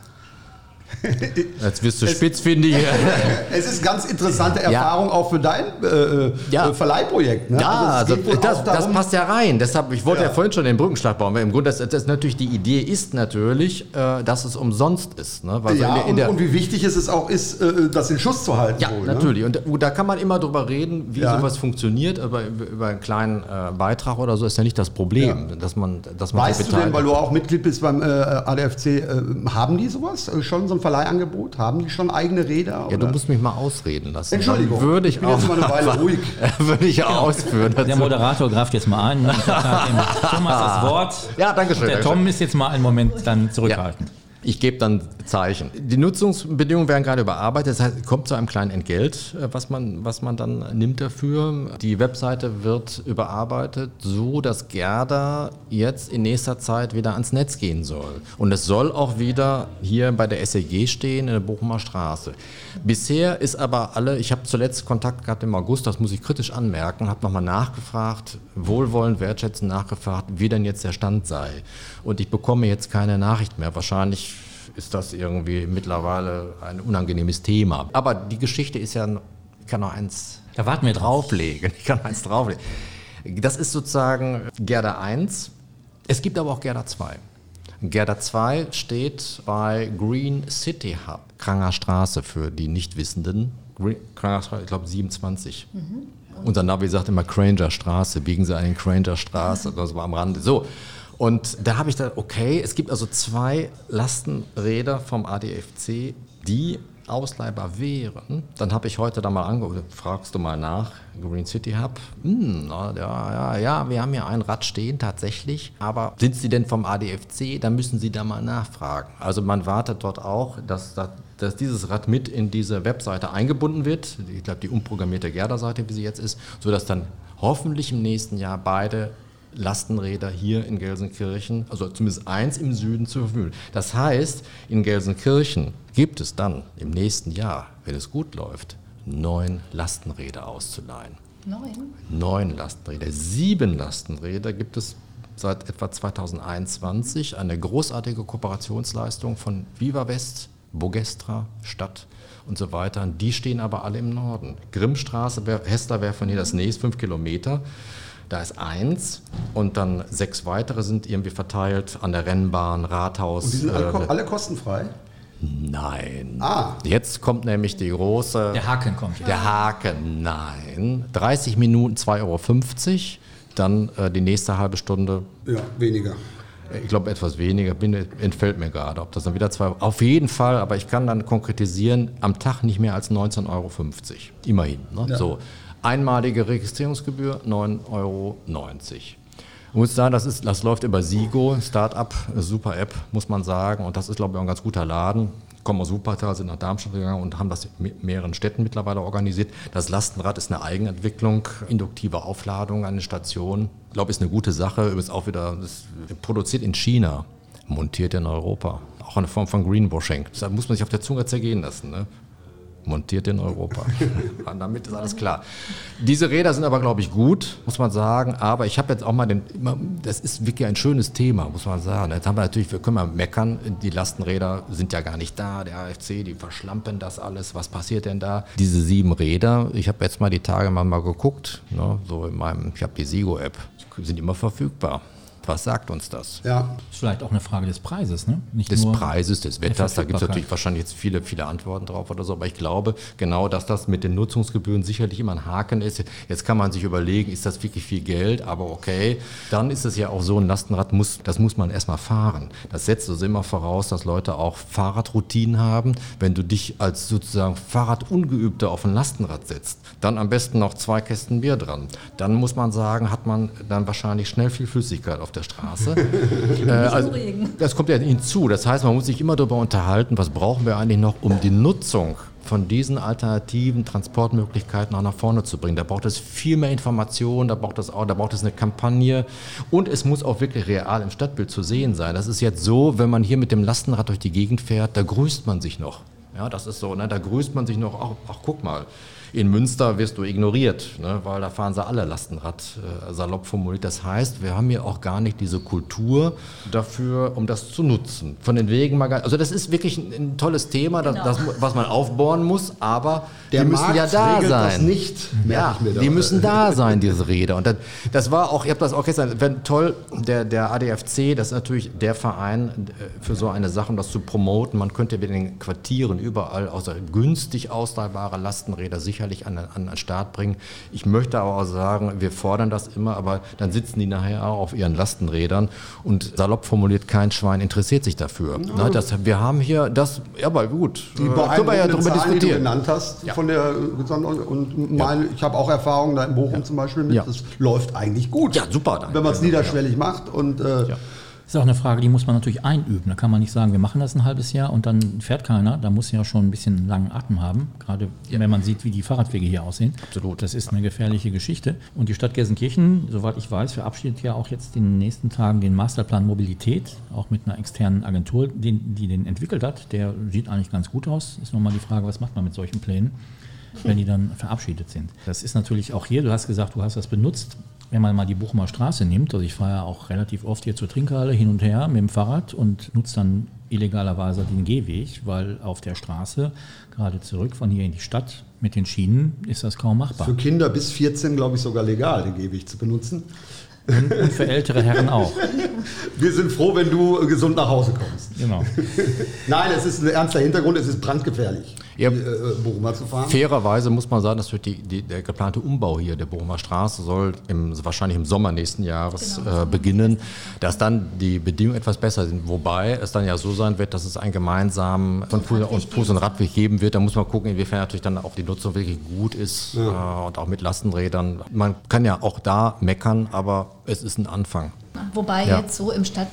Speaker 4: Jetzt wirst du spitzfindig.
Speaker 3: es ist ganz interessante Erfahrung ja. auch für dein äh, äh ja. Verleihprojekt.
Speaker 4: Ne? Ja, also, also das, das, passt ja rein. Deshalb, ich wollte ja, ja vorhin schon den Brückenschlag bauen. Weil Im Grunde, das, das natürlich die Idee ist natürlich, äh, dass es umsonst ist. Ne?
Speaker 3: Weil ja, in der, und, und, wie wichtig es auch ist, äh, das in Schuss zu halten.
Speaker 4: Ja, wohl, ne? natürlich. Und da kann man immer drüber reden, wie sowas funktioniert. Aber über einen kleinen Beitrag oder so ist ja nicht das Problem, dass man, dass man
Speaker 3: Weißt du denn, weil du auch Mitglied bist beim ADFC, haben die sowas schon so ein Verleihangebot? Haben die schon eigene Räder?
Speaker 4: Ja, du musst mich mal ausreden lassen.
Speaker 3: Entschuldigung.
Speaker 4: Dann würde ich, ich bin auch, jetzt mal eine Weile ruhig. würde ich
Speaker 1: genau. ausführen. Der Moderator greift jetzt mal an. Thomas das Wort.
Speaker 4: Ja, danke schön. Und
Speaker 1: der Tom ist jetzt mal einen Moment dann zurückhaltend. Ja.
Speaker 4: Ich gebe dann Zeichen. Die Nutzungsbedingungen werden gerade überarbeitet. Das heißt, es kommt zu einem kleinen Entgelt, äh, was man, was man dann nimmt dafür. Die Webseite wird überarbeitet, so dass Gerda jetzt in nächster Zeit wieder ans Netz gehen soll. Und es soll auch wieder hier bei der SEG stehen, in der Bochumer Straße. Bisher ist aber alle, ich habe zuletzt Kontakt gehabt im August, das muss ich kritisch anmerken, habe nochmal nachgefragt, wohlwollend, wertschätzend nachgefragt, wie denn jetzt der Stand sei. Und ich bekomme jetzt keine Nachricht mehr. Wahrscheinlich ist das irgendwie mittlerweile ein unangenehmes Thema. Aber die Geschichte ist ja, ich kann noch eins
Speaker 1: da warten wir drauflegen.
Speaker 4: Ich kann noch eins drauflegen. Das ist sozusagen Gerda 1. Es gibt aber auch Gerda 2. Gerda 2 steht bei Green City Hub, Kranger Straße für die Nichtwissenden. Kranger Straße, ich glaube 27. Mhm. Unser Navi sagt immer Cranger Straße, biegen Sie einen Cranger Straße, das war am Rande. So, und da habe ich dann, okay, es gibt also zwei Lastenräder vom ADFC, die ausleihbar wären, dann habe ich heute da mal angeguckt, fragst du mal nach, Green City Hub, hm, ja, ja, ja, wir haben ja ein Rad stehen tatsächlich, aber sind sie denn vom ADFC, dann müssen sie da mal nachfragen. Also man wartet dort auch, dass, dass dieses Rad mit in diese Webseite eingebunden wird, ich glaube die umprogrammierte Gerda-Seite, wie sie jetzt ist, sodass dann hoffentlich im nächsten Jahr beide Lastenräder hier in Gelsenkirchen, also zumindest eins im Süden zur Verfügung. Das heißt, in Gelsenkirchen gibt es dann im nächsten Jahr, wenn es gut läuft, neun Lastenräder auszuleihen. Neun? Neun Lastenräder. Sieben Lastenräder gibt es seit etwa 2021. Eine großartige Kooperationsleistung von Viva West, Bogestra, Stadt und so weiter. Die stehen aber alle im Norden. Grimmstraße, Hester wäre von hier das nächste, fünf Kilometer. Da ist eins und dann sechs weitere sind irgendwie verteilt an der Rennbahn, Rathaus. Und
Speaker 3: die sind alle, äh, alle kostenfrei?
Speaker 4: Nein. Ah. Jetzt kommt nämlich die große.
Speaker 1: Der Haken kommt.
Speaker 4: Der Haken, nein. 30 Minuten 2,50 Euro. Dann äh, die nächste halbe Stunde.
Speaker 3: Ja, weniger.
Speaker 4: Ich glaube etwas weniger, bin, entfällt mir gerade, ob das dann wieder zwei, auf jeden Fall, aber ich kann dann konkretisieren, am Tag nicht mehr als 19,50 Euro. Immerhin. Ne? Ja. So. Einmalige Registrierungsgebühr 9,90 Euro. Ich muss sagen, das, ist, das läuft über Sigo, Startup, super App, muss man sagen. Und das ist, glaube ich, auch ein ganz guter Laden. Kommen aus Wuppertal, sind nach Darmstadt gegangen und haben das in mehreren Städten mittlerweile organisiert. Das Lastenrad ist eine Eigenentwicklung, induktive Aufladung an den Stationen. Ich glaube, ist eine gute Sache. Ist auch wieder produziert in China, montiert in Europa. Auch eine Form von Greenwashing. Das muss man sich auf der Zunge zergehen lassen. Ne? Montiert in Europa. damit ist alles klar. Diese Räder sind aber, glaube ich, gut, muss man sagen. Aber ich habe jetzt auch mal den, das ist wirklich ein schönes Thema, muss man sagen. Jetzt haben wir natürlich, wir können mal meckern, die Lastenräder sind ja gar nicht da, der AFC, die verschlampen das alles. Was passiert denn da? Diese sieben Räder, ich habe jetzt mal die Tage mal, mal geguckt, ne, so in meinem, ich habe die Sigo-App, sind immer verfügbar. Was sagt uns das?
Speaker 1: Ja. Ist vielleicht auch eine Frage des Preises, ne?
Speaker 4: Nicht des Preises, des Wetters, da gibt es natürlich wahrscheinlich jetzt viele, viele Antworten drauf oder so, aber ich glaube genau, dass das mit den Nutzungsgebühren sicherlich immer ein Haken ist. Jetzt kann man sich überlegen, ist das wirklich viel Geld, aber okay. Dann ist es ja auch so, ein Lastenrad muss, das muss man erstmal fahren. Das setzt also immer voraus, dass Leute auch Fahrradroutinen haben. Wenn du dich als sozusagen Fahrradungeübter auf ein Lastenrad setzt, dann am besten noch zwei Kästen Bier dran. Dann muss man sagen, hat man dann wahrscheinlich schnell viel Flüssigkeit auf der Straße. äh, also, das kommt ja hinzu. Das heißt, man muss sich immer darüber unterhalten, was brauchen wir eigentlich noch, um die Nutzung von diesen alternativen Transportmöglichkeiten auch nach vorne zu bringen. Da braucht es viel mehr Informationen, da braucht es auch, da braucht es eine Kampagne und es muss auch wirklich real im Stadtbild zu sehen sein. Das ist jetzt so, wenn man hier mit dem Lastenrad durch die Gegend fährt, da grüßt man sich noch. Ja, das ist so, ne? da grüßt man sich noch, ach, ach guck mal, in Münster wirst du ignoriert, ne, weil da fahren sie alle Lastenrad, äh, salopp formuliert. Das heißt, wir haben hier auch gar nicht diese Kultur dafür, um das zu nutzen. Von den Wegen mal gar Also das ist wirklich ein, ein tolles Thema, das, genau. das, was man aufbohren muss, aber
Speaker 3: Der die müssen Markt ja da sein. Das
Speaker 4: nicht, ja, die müssen da sein, diese Räder. Und das, das war auch, ich habe das auch gestern, toll, der, der ADFC, das ist natürlich der Verein äh, für so eine Sache, um das zu promoten. Man könnte in den Quartieren überall außer günstig ausleihbare Lastenräder sicher sicherlich an, an den Start bringen. Ich möchte aber auch sagen, wir fordern das immer, aber dann sitzen die nachher auch auf ihren Lastenrädern und salopp formuliert, kein Schwein interessiert sich dafür. Ja. Na, das, wir haben hier das, ja, aber gut,
Speaker 3: die äh, können wir ja darüber Zahlen, diskutieren. Die du genannt hast, ja. von der und mein, ja. ich habe auch Erfahrungen da in Bochum zum Beispiel mit, das läuft eigentlich gut.
Speaker 4: Ja, super.
Speaker 3: Dann. Wenn man es niederschwellig macht und äh,
Speaker 1: ist auch eine Frage, die muss man natürlich einüben. Da kann man nicht sagen, wir machen das ein halbes Jahr und dann fährt keiner. Da muss ja schon ein bisschen langen Atem haben, gerade ja. wenn man sieht, wie die Fahrradwege hier aussehen. Absolut. Das ist eine gefährliche Geschichte. Und die Stadt Gelsenkirchen, soweit ich weiß, verabschiedet ja auch jetzt in den nächsten Tagen den Masterplan Mobilität, auch mit einer externen Agentur, die, die den entwickelt hat. Der sieht eigentlich ganz gut aus. Ist nochmal die Frage, was macht man mit solchen Plänen? wenn die dann verabschiedet sind. Das ist natürlich auch hier, du hast gesagt, du hast das benutzt wenn man mal die Bochumer Straße nimmt, also ich fahre ja auch relativ oft hier zur Trinkhalle hin und her mit dem Fahrrad und nutze dann illegalerweise den Gehweg, weil auf der Straße, gerade zurück von hier in die Stadt mit den Schienen, ist das kaum machbar.
Speaker 3: Für Kinder bis 14, glaube ich, sogar legal, den Gehweg zu benutzen.
Speaker 1: Und, und, für ältere Herren auch.
Speaker 3: Wir sind froh, wenn du gesund nach Hause kommst. Genau. Nein, es ist ein ernster Hintergrund, es ist brandgefährlich.
Speaker 4: Ja, die, äh, Bochumer zu fahren. Fairerweise muss man sagen, dass die, die, der geplante Umbau hier der Bochumer Straße soll im, wahrscheinlich im Sommer nächsten Jahres genau. äh, beginnen, dass dann die Bedingungen etwas besser sind. Wobei es dann ja so sein wird, dass es einen gemeinsamen von Fuß, und, Fuß und Radweg geben wird. Da muss man gucken, inwiefern natürlich dann auch die Nutzung wirklich gut ist ja. äh, und auch mit Lastenrädern. Man kann ja auch da meckern, aber es ist ein Anfang.
Speaker 2: Wobei ja. jetzt so im Stadt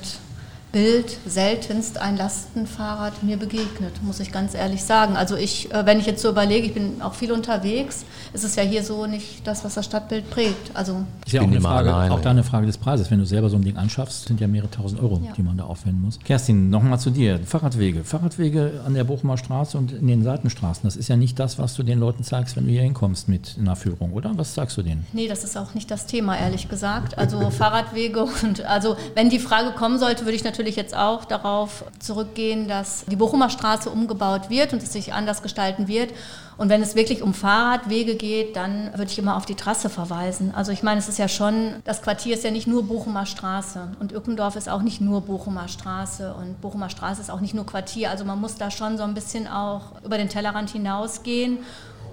Speaker 2: Bild seltenst ein Lastenfahrrad mir begegnet, muss ich ganz ehrlich sagen. Also ich, äh, wenn ich jetzt so überlege, ich bin auch viel unterwegs, ist es ja hier so nicht das, was das Stadtbild prägt. Also
Speaker 1: ist ja auch, eine Frage, alleine. auch da eine Frage des Preises. Wenn du selber so ein Ding anschaffst, sind ja mehrere tausend Euro, ja. die man da aufwenden muss. Kerstin, nochmal zu dir. Fahrradwege. Fahrradwege an der Bochumer Straße und in den Seitenstraßen. Das ist ja nicht das, was du den Leuten zeigst, wenn du hier hinkommst mit einer Führung, oder? Was sagst du denen?
Speaker 2: Nee, das ist auch nicht das Thema, ehrlich gesagt. Also Fahrradwege und also wenn die Frage kommen sollte, würde ich natürlich natürlich jetzt auch darauf zurückgehen, dass die Bochumer Straße umgebaut wird und es sich anders gestalten wird. Und wenn es wirklich um Fahrradwege geht, dann würde ich immer auf die Trasse verweisen. Also ich meine, es ist ja schon, das Quartier ist ja nicht nur Bochumer Straße und Ückendorf ist auch nicht nur Bochumer Straße und Bochumer Straße ist auch nicht nur Quartier. Also man muss da schon so ein bisschen auch über den Tellerrand hinausgehen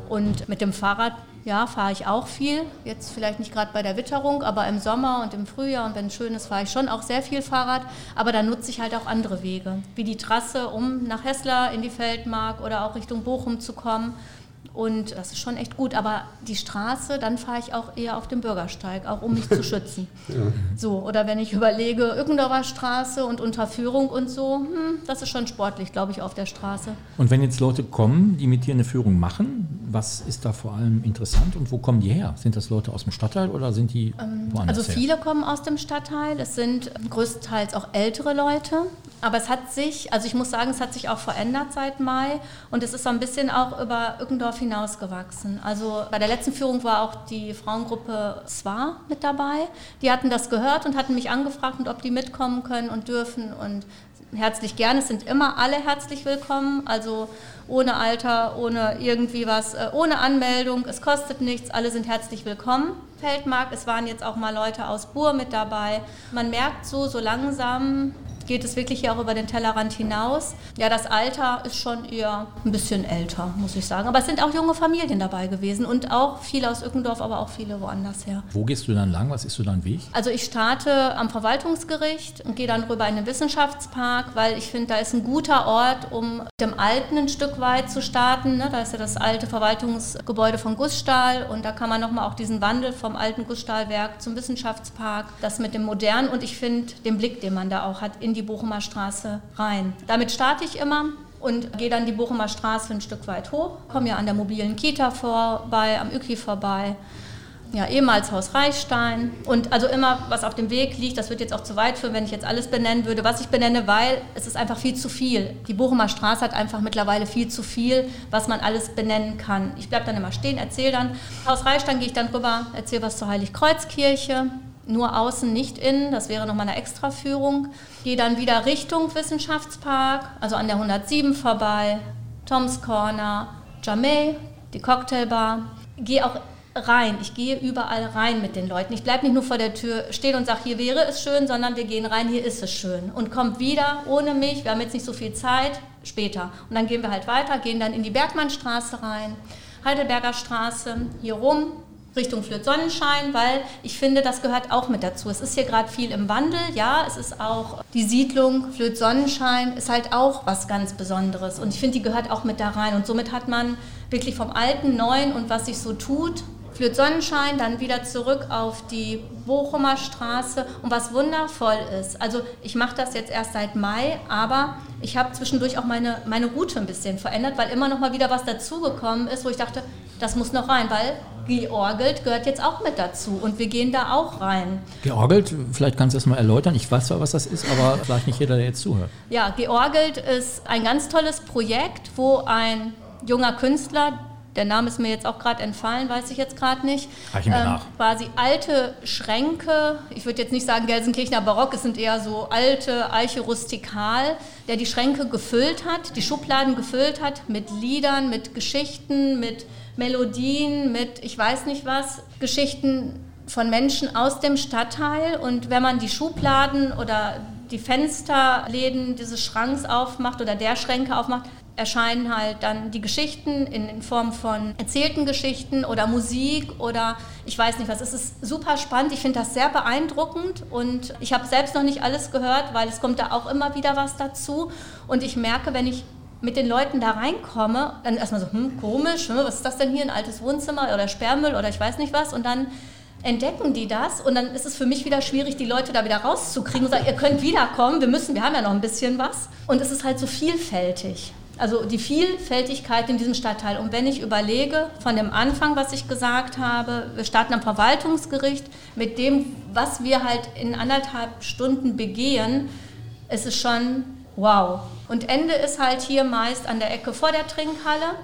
Speaker 2: und mit dem Fahrrad ja, fahre ich auch viel. Jetzt vielleicht nicht gerade bei der Witterung, aber im Sommer und im Frühjahr und wenn es schön ist, fahre ich schon auch sehr viel Fahrrad. Aber dann nutze ich halt auch andere Wege, wie die Trasse, um nach Hessler in die Feldmark oder auch Richtung Bochum zu kommen. Und das ist schon echt gut. Aber die Straße, dann fahre ich auch eher auf dem Bürgersteig, auch um mich zu schützen. ja. So, oder wenn ich überlege, Ückendorfer Straße und Unterführung und so, hm, das ist schon sportlich, glaube ich, auf der Straße.
Speaker 1: Und wenn jetzt Leute kommen, die mit dir eine Führung machen, was ist da vor allem interessant und wo kommen die her? Sind das Leute aus dem Stadtteil oder sind die ähm, woanders
Speaker 2: Also viele her? kommen aus dem Stadtteil. Es sind größtenteils auch ältere Leute. Aber es hat sich, also ich muss sagen, es hat sich auch verändert seit Mai und es ist so ein bisschen auch über Ückendorf hinausgewachsen. Also bei der letzten Führung war auch die Frauengruppe SWA mit dabei. Die hatten das gehört und hatten mich angefragt, und ob die mitkommen können und dürfen und herzlich gerne. Es sind immer alle herzlich willkommen, also ohne Alter, ohne irgendwie was, äh, ohne Anmeldung. Es kostet nichts, alle sind herzlich willkommen. Feldmark, es waren jetzt auch mal Leute aus Bur mit dabei. Man merkt so, so langsam, geht es wirklich hier auch über den Tellerrand hinaus. Ja, das Alter ist schon eher ein bisschen älter, muss ich sagen. Aber es sind auch junge Familien dabei gewesen und auch viele aus Ückendorf, aber auch viele woanders her.
Speaker 1: Wo gehst du dann lang? Was ist so dein Weg?
Speaker 2: Also ich starte am Verwaltungsgericht und gehe dann rüber in den Wissenschaftspark, weil ich finde, da ist ein guter Ort, um dem Alten ein Stück weit zu starten. Ne? Da ist ja das alte Verwaltungsgebäude von Gussstahl und da kann man nochmal auch diesen Wandel vom alten Gussstahlwerk zum Wissenschaftspark, das mit dem Modernen und ich finde den Blick, den man da auch hat, in die Bochumer Straße rein. Damit starte ich immer und gehe dann die Bochumer Straße ein Stück weit hoch, komme ja an der mobilen Kita vorbei, am Öki vorbei, ja, ehemals Haus Reichstein und also immer, was auf dem Weg liegt, das wird jetzt auch zu weit führen, wenn ich jetzt alles benennen würde, was ich benenne, weil es ist einfach viel zu viel. Die Bochumer Straße hat einfach mittlerweile viel zu viel, was man alles benennen kann. Ich bleibe dann immer stehen, erzähle dann. Haus Reichstein gehe ich dann rüber, erzähle was zur Heiligkreuzkirche, nur außen, nicht innen. Das wäre nochmal eine Extraführung. Gehe dann wieder Richtung Wissenschaftspark, also an der 107 vorbei, Tom's Corner, Jamay, die Cocktailbar. Gehe auch rein. Ich gehe überall rein mit den Leuten. Ich bleibe nicht nur vor der Tür stehen und sage, hier wäre es schön, sondern wir gehen rein, hier ist es schön. Und kommt wieder ohne mich, wir haben jetzt nicht so viel Zeit, später. Und dann gehen wir halt weiter, gehen dann in die Bergmannstraße rein, Heidelberger Straße, hier rum, Richtung Flöt Sonnenschein, weil ich finde, das gehört auch mit dazu. Es ist hier gerade viel im Wandel, ja, es ist auch die Siedlung Flöt Sonnenschein ist halt auch was ganz Besonderes. Und ich finde, die gehört auch mit da rein. Und somit hat man wirklich vom alten, neuen und was sich so tut, Flöt Sonnenschein, dann wieder zurück auf die Bochumer Straße und was wundervoll ist. Also ich mache das jetzt erst seit Mai, aber ich habe zwischendurch auch meine, meine Route ein bisschen verändert, weil immer noch mal wieder was dazugekommen ist, wo ich dachte, das muss noch rein, weil georgelt gehört jetzt auch mit dazu und wir gehen da auch rein.
Speaker 1: Georgelt, vielleicht kannst du das mal erläutern. Ich weiß zwar, was das ist, aber vielleicht nicht jeder, der jetzt zuhört.
Speaker 2: Ja, georgelt ist ein ganz tolles Projekt, wo ein junger Künstler, der Name ist mir jetzt auch gerade entfallen, weiß ich jetzt gerade nicht.
Speaker 1: Reichen wir ähm, nach.
Speaker 2: Quasi alte Schränke, ich würde jetzt nicht sagen Gelsenkirchener Barock, es sind eher so alte Eiche rustikal, der die Schränke gefüllt hat, die Schubladen gefüllt hat mit Liedern, mit Geschichten, mit Melodien, mit ich weiß nicht was, Geschichten von Menschen aus dem Stadtteil. Und wenn man die Schubladen oder die Fensterläden dieses Schranks aufmacht oder der Schränke aufmacht, erscheinen halt dann die Geschichten in, in, Form von erzählten Geschichten oder Musik oder ich weiß nicht was. Es ist super spannend. Ich finde das sehr beeindruckend und ich habe selbst noch nicht alles gehört, weil es kommt da auch immer wieder was dazu. Und ich merke, wenn ich mit den Leuten da reinkomme, dann erstmal so, hm, komisch, hm, was ist das denn hier, ein altes Wohnzimmer oder Sperrmüll oder ich weiß nicht was. Und dann entdecken die das und dann ist es für mich wieder schwierig, die Leute da wieder rauszukriegen und sagen, ihr könnt wiederkommen, wir müssen, wir haben ja noch ein bisschen was. Und es ist halt so vielfältig. Also die Vielfältigkeit in diesem Stadtteil. Und wenn ich überlege, von dem Anfang, was ich gesagt habe, wir starten am Verwaltungsgericht, mit dem, was wir halt in anderthalb Stunden begehen, ist es schon wow. Und Ende ist halt hier meist an der Ecke vor der Trinkhalle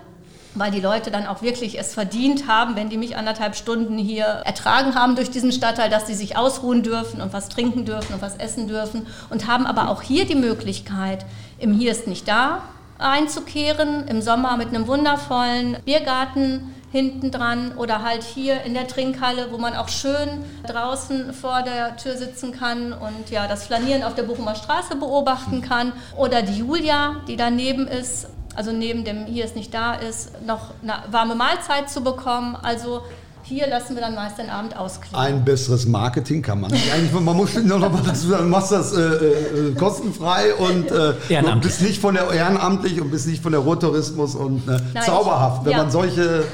Speaker 2: weil die Leute dann auch wirklich es verdient haben, wenn die mich anderthalb Stunden hier ertragen haben durch diesen Stadtteil, dass sie sich ausruhen dürfen und was trinken dürfen und was essen dürfen und haben aber auch hier die Möglichkeit, im Hier ist nicht da einzukehren, im Sommer mit einem wundervollen Biergarten hinten dran oder halt hier in der Trinkhalle, wo man auch schön draußen vor der Tür sitzen kann und ja das Flanieren auf der Bochumer Straße beobachten kann oder die Julia, die daneben ist, also neben dem hier ist nicht da ist, noch eine warme Mahlzeit zu bekommen. Also hier lassen wir dann meist den Abend ausklingen.
Speaker 3: Ein besseres Marketing kann man nicht. Eigentlich, man muss noch mal dazu sagen, du machst das äh, äh, kostenfrei und äh, bist nicht von der ehrenamtlich und bist nicht von der Ruhrtourismus und äh, Nein, zauberhaft. Wenn ja. man solche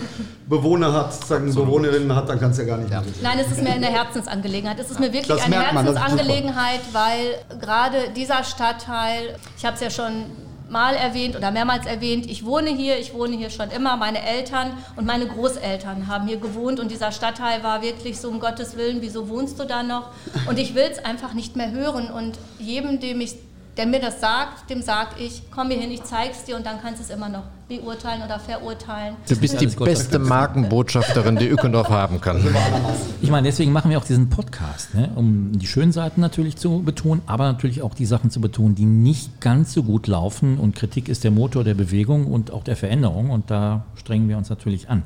Speaker 3: Bewohner hat, sagen Bewohnerinnen hat, dann kannst du ja gar nicht. Ja.
Speaker 2: Nein, es ist mir eine Herzensangelegenheit. Es ist mir wirklich eine Herzensangelegenheit, weil gerade dieser Stadtteil, ich habe es ja schon mal erwähnt oder mehrmals erwähnt, ich wohne hier, ich wohne hier schon immer. Meine Eltern und meine Großeltern haben hier gewohnt und dieser Stadtteil war wirklich so um Gottes Willen, wieso wohnst du da noch? Und ich will es einfach nicht mehr hören und jedem, dem ich der mir das sagt, dem sage ich, komm hier hin, ich zeig's dir und dann kannst du es immer noch beurteilen oder verurteilen.
Speaker 4: Du bist die beste Markenbotschafterin, die Ückendorf haben kann.
Speaker 1: Ich meine, deswegen machen wir auch diesen Podcast, ne? um die schönen Seiten natürlich zu betonen, aber natürlich auch die Sachen zu betonen, die nicht ganz so gut laufen. Und Kritik ist der Motor der Bewegung und auch der Veränderung und da strengen wir uns natürlich an.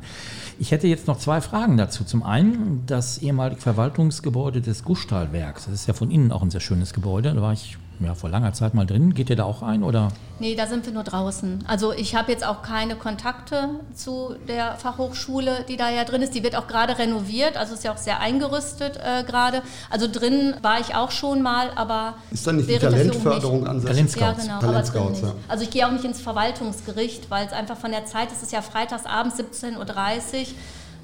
Speaker 1: Ich hätte jetzt noch zwei Fragen dazu. Zum einen das ehemalige Verwaltungsgebäude des Guschtalwerks. Das ist ja von innen auch ein sehr schönes Gebäude. Da war ich ja, vor langer Zeit mal drin. Geht ihr da auch rein oder?
Speaker 2: Nee, da sind wir nur draußen. Also ich habe jetzt auch keine Kontakte zu der Fachhochschule, die da ja drin ist. Die wird auch gerade renoviert, also ist ja auch sehr eingerüstet äh, gerade. Also drin war ich auch schon mal, aber
Speaker 3: ist dann nicht die Talentförderung ansässig?
Speaker 2: Ja, genau, Talentscouts, ja. Also ich gehe auch nicht ins Verwaltungsgericht, weil es einfach von der Zeit, es ist ja freitagsabends 17.30 Uhr,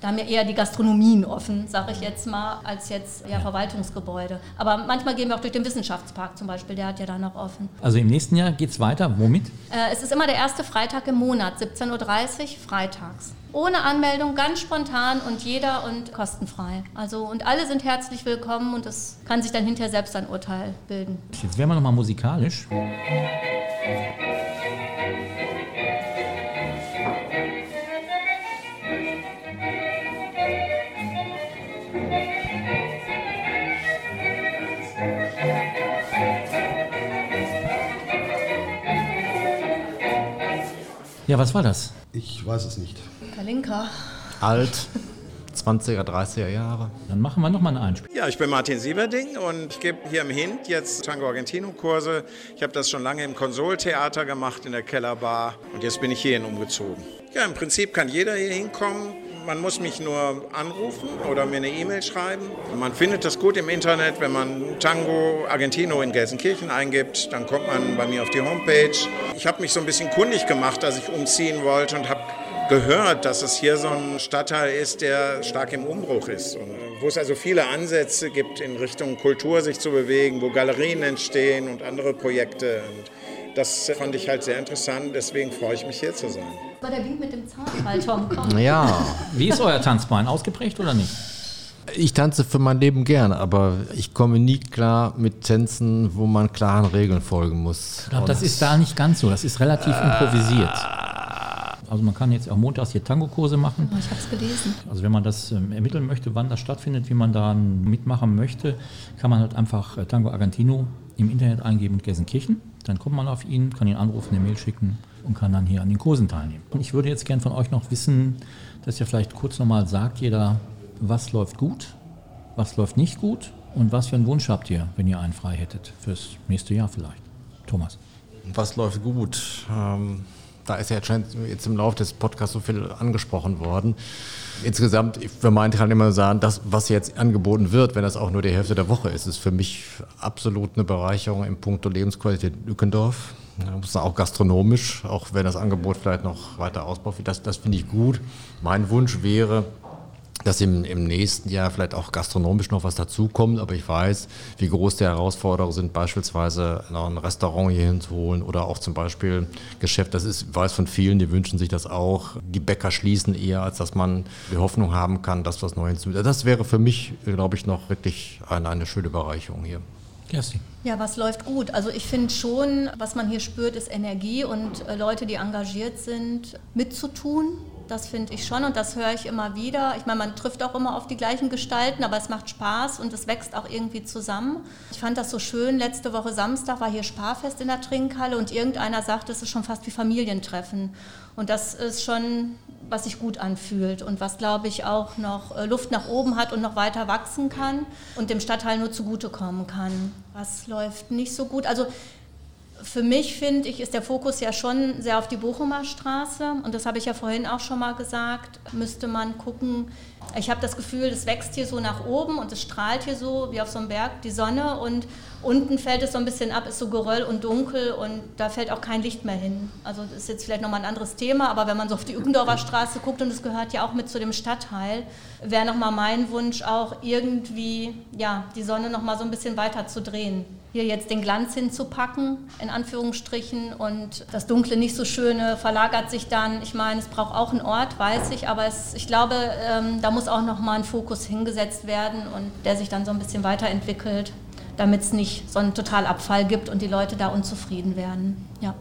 Speaker 2: da haben ja eher die Gastronomien offen, sage ich jetzt mal, als jetzt ja, Verwaltungsgebäude. Aber manchmal gehen wir auch durch den Wissenschaftspark zum Beispiel, der hat ja da noch offen.
Speaker 1: Also im nächsten Jahr geht es weiter. Womit?
Speaker 2: Äh, es ist immer der erste Freitag im Monat, 17.30 Uhr freitags. Ohne Anmeldung, ganz spontan und jeder und kostenfrei. Also und alle sind herzlich willkommen und es kann sich dann hinterher selbst ein Urteil bilden.
Speaker 1: Jetzt werden wir nochmal musikalisch. Ja, was war das?
Speaker 3: Ich weiß es nicht.
Speaker 2: Kalinka.
Speaker 4: Alt. 20er, 30er Jahre.
Speaker 1: Dann machen wir nochmal ein Einspiel.
Speaker 6: Ja, ich bin Martin Sieberding und ich gebe hier im Hint jetzt Tango Argentino Kurse. Ich habe das schon lange im Konsoltheater gemacht, in der Kellerbar und jetzt bin ich hierhin umgezogen. Ja, im Prinzip kann jeder hier hinkommen. Man muss mich nur anrufen oder mir eine E-Mail schreiben. Man findet das gut im Internet, wenn man Tango Argentino in Gelsenkirchen eingibt, dann kommt man bei mir auf die Homepage. Ich habe mich so ein bisschen kundig gemacht, als ich umziehen wollte und habe gehört, dass es hier so ein Stadtteil ist, der stark im Umbruch ist und wo es also viele Ansätze gibt, in Richtung Kultur sich zu bewegen, wo Galerien entstehen und andere Projekte. Und das fand ich halt sehr interessant, deswegen freue ich mich hier zu sein.
Speaker 2: War der Wink mit dem Zaunfall, Tom, komm.
Speaker 1: Ja. Wie ist euer Tanzbein? Ausgeprägt oder nicht?
Speaker 4: Ich tanze für mein Leben gern, aber ich komme nie klar mit Tänzen, wo man klaren Regeln folgen muss.
Speaker 1: Ich glaube, das ist da nicht ganz so. Das ist relativ improvisiert. Also man kann jetzt auch montags hier Tango-Kurse machen.
Speaker 2: Ich habe es gelesen.
Speaker 1: Also wenn man das ähm, ermitteln möchte, wann das stattfindet, wie man da mitmachen möchte, kann man halt einfach äh, Tango Argentino im Internet eingeben und Gelsenkirchen. Dann kommt man auf ihn, kann ihn anrufen, eine Mail schicken und kann dann hier an den Kursen teilnehmen. Und ich würde jetzt gerne von euch noch wissen, dass ihr vielleicht kurz nochmal sagt, jeder, was läuft gut, was läuft nicht gut und was für einen Wunsch habt ihr, wenn ihr einen frei hättet fürs nächste Jahr vielleicht. Thomas.
Speaker 4: Was läuft gut? Ähm, da ist ja jetzt im Laufe des Podcasts so viel angesprochen worden. Insgesamt, für meinen Teil immer sagen, das, was jetzt angeboten wird, wenn das auch nur die Hälfte der Woche ist, ist für mich absolut eine Bereicherung im Punkto Lebensqualität Lückendorf. Auch gastronomisch, auch wenn das Angebot vielleicht noch weiter ausbaut wird. Das, das finde ich gut. Mein Wunsch wäre, dass im, im nächsten Jahr vielleicht auch gastronomisch noch was dazukommt, aber ich weiß, wie groß die Herausforderungen sind, beispielsweise noch ein Restaurant hier hinzuholen oder auch zum Beispiel Geschäft. Das ist, ich weiß von vielen, die wünschen sich das auch. Die Bäcker schließen eher, als dass man die Hoffnung haben kann, dass was Neues hinzu. Das wäre für mich, glaube ich, noch wirklich eine, eine schöne Bereicherung hier.
Speaker 2: Kerstin. Ja, was läuft gut? Also ich finde schon, was man hier spürt, ist Energie und äh, Leute, die engagiert sind, mitzutun das finde ich schon und das höre ich immer wieder. Ich meine, man trifft auch immer auf die gleichen Gestalten, aber es macht Spaß und es wächst auch irgendwie zusammen. Ich fand das so schön. Letzte Woche Samstag war hier Sparfest in der Trinkhalle und irgendeiner sagte, es ist schon fast wie Familientreffen. Und das ist schon, was sich gut anfühlt und was, glaube ich, auch noch äh, Luft nach oben hat und noch weiter wachsen kann und dem Stadtteil nur zugutekommen kann. Was läuft nicht so gut? Also für mich finde ich, ist der Fokus ja schon sehr auf die Bochumer Straße. Und das habe ich ja vorhin auch schon mal gesagt. Müsste man gucken. Ich habe das Gefühl, es wächst hier so nach oben und es strahlt hier so wie auf so einem Berg die Sonne. Und unten fällt es so ein bisschen ab, ist so Geröll und dunkel und da fällt auch kein Licht mehr hin. Also das ist jetzt vielleicht nochmal ein anderes Thema, aber wenn man so auf die Ügendorfer Straße guckt und es gehört ja auch mit zu dem Stadtteil, wäre nochmal mein Wunsch auch irgendwie ja, die Sonne nochmal so ein bisschen weiter zu drehen hier jetzt den Glanz hinzupacken, in Anführungsstrichen, und das Dunkle, nicht so Schöne verlagert sich dann. Ich meine, es braucht auch einen Ort, weiß ich, aber es, ich glaube, ähm, da muss auch nochmal ein Fokus hingesetzt werden und der sich dann so ein bisschen weiterentwickelt, damit es nicht so einen Totalabfall gibt und die Leute da unzufrieden werden.
Speaker 3: Ja,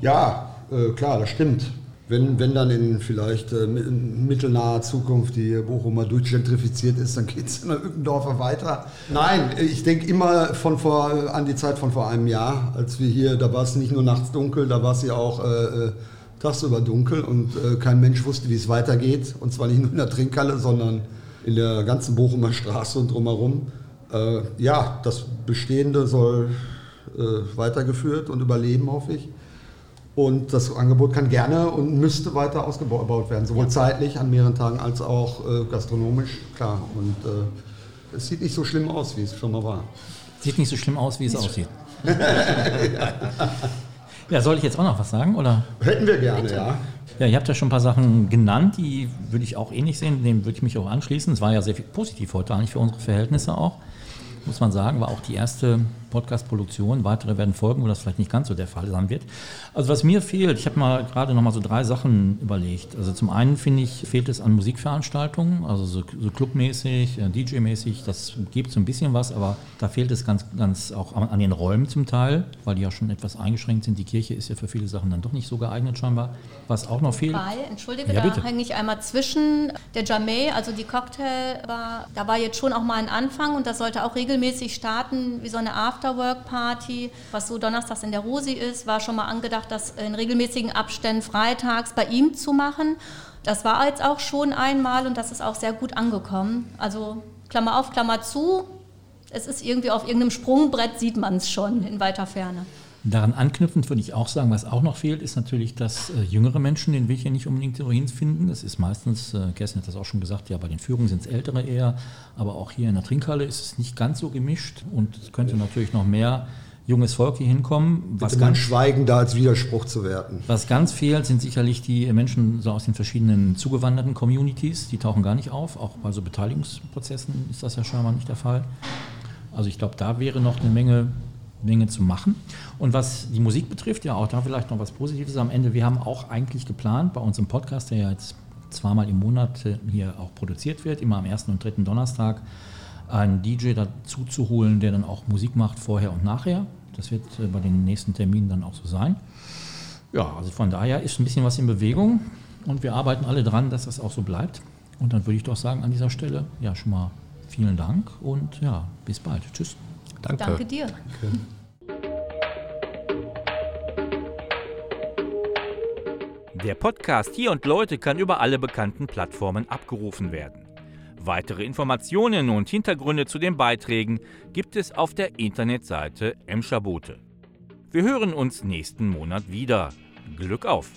Speaker 3: ja äh, klar, das stimmt. Wenn, wenn dann in vielleicht äh, mittelnaher Zukunft die Bochumer durchgentrifiziert ist, dann geht es in der Ückendorfer weiter. Nein, ich denke immer von vor, an die Zeit von vor einem Jahr, als wir hier, da war es nicht nur nachts dunkel, da war es ja auch äh, äh, tagsüber dunkel und äh, kein Mensch wusste, wie es weitergeht. Und zwar nicht nur in der Trinkhalle, sondern in der ganzen Bochumer Straße und drumherum. Äh, ja, das Bestehende soll äh, weitergeführt und überleben, hoffe ich. Und das Angebot kann gerne und müsste weiter ausgebaut werden, sowohl ja. zeitlich an mehreren Tagen als auch äh, gastronomisch, klar. Und äh, es sieht nicht so schlimm aus, wie es schon mal war.
Speaker 1: Sieht nicht so schlimm aus, wie es aussieht. ja. soll ich jetzt auch noch was sagen? Oder?
Speaker 3: Hätten wir gerne, Bitte. ja.
Speaker 1: Ja, ihr habt ja schon ein paar Sachen genannt, die würde ich auch ähnlich sehen, dem würde ich mich auch anschließen. Es war ja sehr positiv heute eigentlich für unsere Verhältnisse auch, muss man sagen, war auch die erste Podcast-Produktion. Weitere werden folgen, wo das vielleicht nicht ganz so der Fall sein wird. Also was mir fehlt, ich habe mal gerade noch mal so drei Sachen überlegt. Also zum einen finde ich, fehlt es an Musikveranstaltungen, also so, so clubmäßig, äh, DJ-mäßig, das gibt so ein bisschen was, aber da fehlt es ganz, ganz auch an, an, den Räumen zum Teil, weil die ja schon etwas eingeschränkt sind. Die Kirche ist ja für viele Sachen dann doch nicht so geeignet scheinbar. Was auch noch fehlt.
Speaker 2: Weil, entschuldige, ja, da hänge ich einmal zwischen der Jamay, also die Cocktailbar, da war jetzt schon auch mal ein Anfang und das sollte auch regelmäßig starten, wie so eine After Afterwork-Party, was so donnerstags in der Rosi ist, war schon mal angedacht, das in regelmäßigen Abständen freitags bei ihm zu machen. Das war jetzt auch schon einmal und das ist auch sehr gut angekommen. Also Klammer auf, Klammer zu, es ist irgendwie auf irgendeinem Sprungbrett, sieht man es schon in weiter Ferne.
Speaker 1: Daran anknüpfend würde ich auch sagen, was auch noch fehlt, ist natürlich, dass äh, jüngere Menschen den Weg hier nicht unbedingt Heroins finden. Das ist meistens, äh, Kerstin hat das auch schon gesagt, ja, bei den Führungen sind es ältere eher, aber auch hier in der Trinkhalle ist es nicht ganz so gemischt und es könnte natürlich noch mehr junges Volk hier hinkommen.
Speaker 3: Was ganz Schweigen da als Widerspruch zu werten.
Speaker 1: Was ganz fehlt, sind sicherlich die Menschen so aus den verschiedenen zugewanderten Communities. Die tauchen gar nicht auf. Auch bei so Beteiligungsprozessen ist das ja scheinbar nicht der Fall. Also ich glaube, da wäre noch eine Menge Menge zu machen. Und was die Musik betrifft, ja auch da vielleicht noch was Positives am Ende. Wir haben auch eigentlich geplant bei unserem Podcast, der ja jetzt zweimal im Monat hier auch produziert wird, immer am ersten und dritten Donnerstag, einen DJ dazu zu holen, der dann auch Musik macht vorher und nachher. Das wird äh, bei den nächsten Terminen dann auch so sein. Ja, also von daher ist ein bisschen was in Bewegung und wir arbeiten alle dran, dass das auch so bleibt. Und dann würde ich doch sagen an dieser Stelle, ja, schon mal vielen Dank und ja, bis bald. Tschüss.
Speaker 2: Danke. Danke dir. Danke.
Speaker 1: Der Podcast Hier und Leute kann über alle bekannten Plattformen abgerufen werden. Weitere Informationen und Hintergründe zu den Beiträgen gibt es auf der Internetseite Emscher Bote. Wir hören uns nächsten Monat wieder. Glück auf!